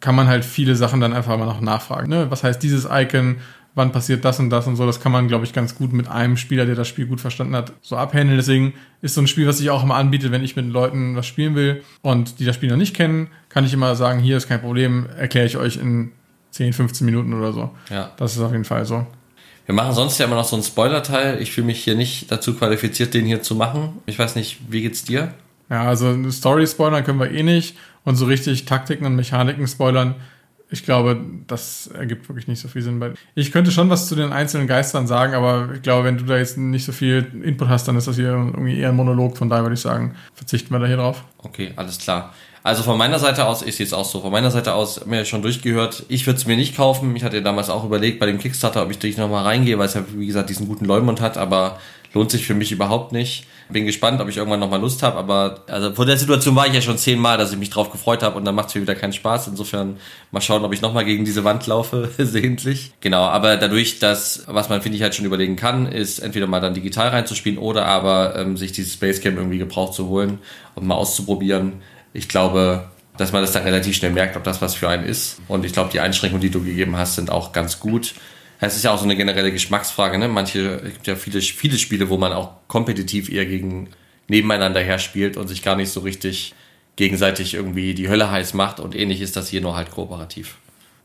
kann man halt viele Sachen dann einfach mal noch nachfragen. Ne? Was heißt dieses Icon? Wann passiert das und das und so? Das kann man, glaube ich, ganz gut mit einem Spieler, der das Spiel gut verstanden hat, so abhändeln. Deswegen ist so ein Spiel, was ich auch immer anbiete, wenn ich mit Leuten was spielen will und die das Spiel noch nicht kennen, kann ich immer sagen, hier ist kein Problem, erkläre ich euch in 10, 15 Minuten oder so. Ja. Das ist auf jeden Fall so. Wir machen sonst ja immer noch so einen Spoiler-Teil. Ich fühle mich hier nicht dazu qualifiziert, den hier zu machen. Ich weiß nicht, wie geht's dir? Ja, also Story-Spoilern können wir eh nicht. Und so richtig Taktiken und Mechaniken spoilern, ich glaube, das ergibt wirklich nicht so viel Sinn. Ich könnte schon was zu den einzelnen Geistern sagen, aber ich glaube, wenn du da jetzt nicht so viel Input hast, dann ist das hier irgendwie eher ein Monolog. Von daher würde ich sagen, verzichten wir da hier drauf. Okay, alles klar. Also von meiner Seite aus, ich sehe es auch so, von meiner Seite aus mir schon durchgehört, ich würde es mir nicht kaufen. Ich hatte damals auch überlegt bei dem Kickstarter, ob ich dich nochmal reingehe, weil es ja, wie gesagt, diesen guten Leumund hat, aber lohnt sich für mich überhaupt nicht. Bin gespannt, ob ich irgendwann nochmal Lust habe, aber also vor der Situation war ich ja schon zehnmal, dass ich mich drauf gefreut habe und dann macht es mir wieder keinen Spaß. Insofern mal schauen, ob ich nochmal gegen diese Wand laufe, sehentlich. Genau, aber dadurch, dass, was man finde ich halt schon überlegen kann, ist entweder mal dann digital reinzuspielen oder aber ähm, sich dieses Basecamp irgendwie gebraucht zu holen und mal auszuprobieren ich glaube, dass man das dann relativ schnell merkt, ob das was für einen ist. Und ich glaube, die Einschränkungen, die du gegeben hast, sind auch ganz gut. Es ist ja auch so eine generelle Geschmacksfrage. Ne? Manche, es gibt ja viele, viele Spiele, wo man auch kompetitiv eher gegen nebeneinander her spielt und sich gar nicht so richtig gegenseitig irgendwie die Hölle heiß macht. Und ähnlich ist das hier nur halt kooperativ.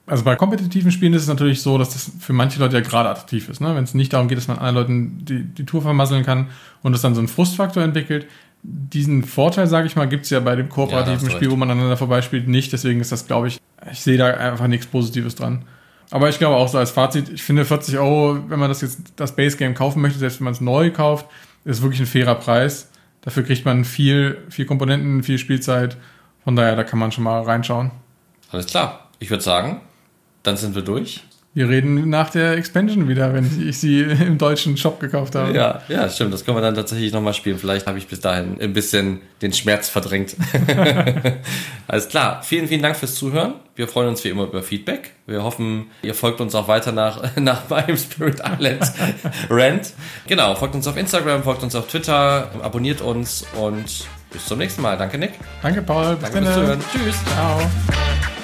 Also bei kompetitiven Spielen ist es natürlich so, dass das für manche Leute ja gerade attraktiv ist. Ne? Wenn es nicht darum geht, dass man anderen Leuten die, die Tour vermasseln kann und es dann so einen Frustfaktor entwickelt, diesen Vorteil, sage ich mal, gibt es ja bei dem kooperativen ja, Spiel, wo man aneinander vorbeispielt, nicht. Deswegen ist das, glaube ich, ich sehe da einfach nichts Positives dran. Aber ich glaube auch so als Fazit, ich finde 40 Euro, wenn man das jetzt das Base Game kaufen möchte, selbst wenn man es neu kauft, ist wirklich ein fairer Preis. Dafür kriegt man viel, viel Komponenten, viel Spielzeit. Von daher, da kann man schon mal reinschauen. Alles klar. Ich würde sagen, dann sind wir durch. Wir reden nach der Expansion wieder, wenn ich sie im deutschen Shop gekauft habe. Ja, ja, stimmt. Das können wir dann tatsächlich nochmal spielen. Vielleicht habe ich bis dahin ein bisschen den Schmerz verdrängt. Alles klar. Vielen, vielen Dank fürs Zuhören. Wir freuen uns wie immer über Feedback. Wir hoffen, ihr folgt uns auch weiter nach, nach meinem Spirit Island Rant. Genau. Folgt uns auf Instagram, folgt uns auf Twitter, abonniert uns und bis zum nächsten Mal. Danke, Nick. Danke, Paul. Bis Danke fürs Zuhören. Tschüss. Ciao.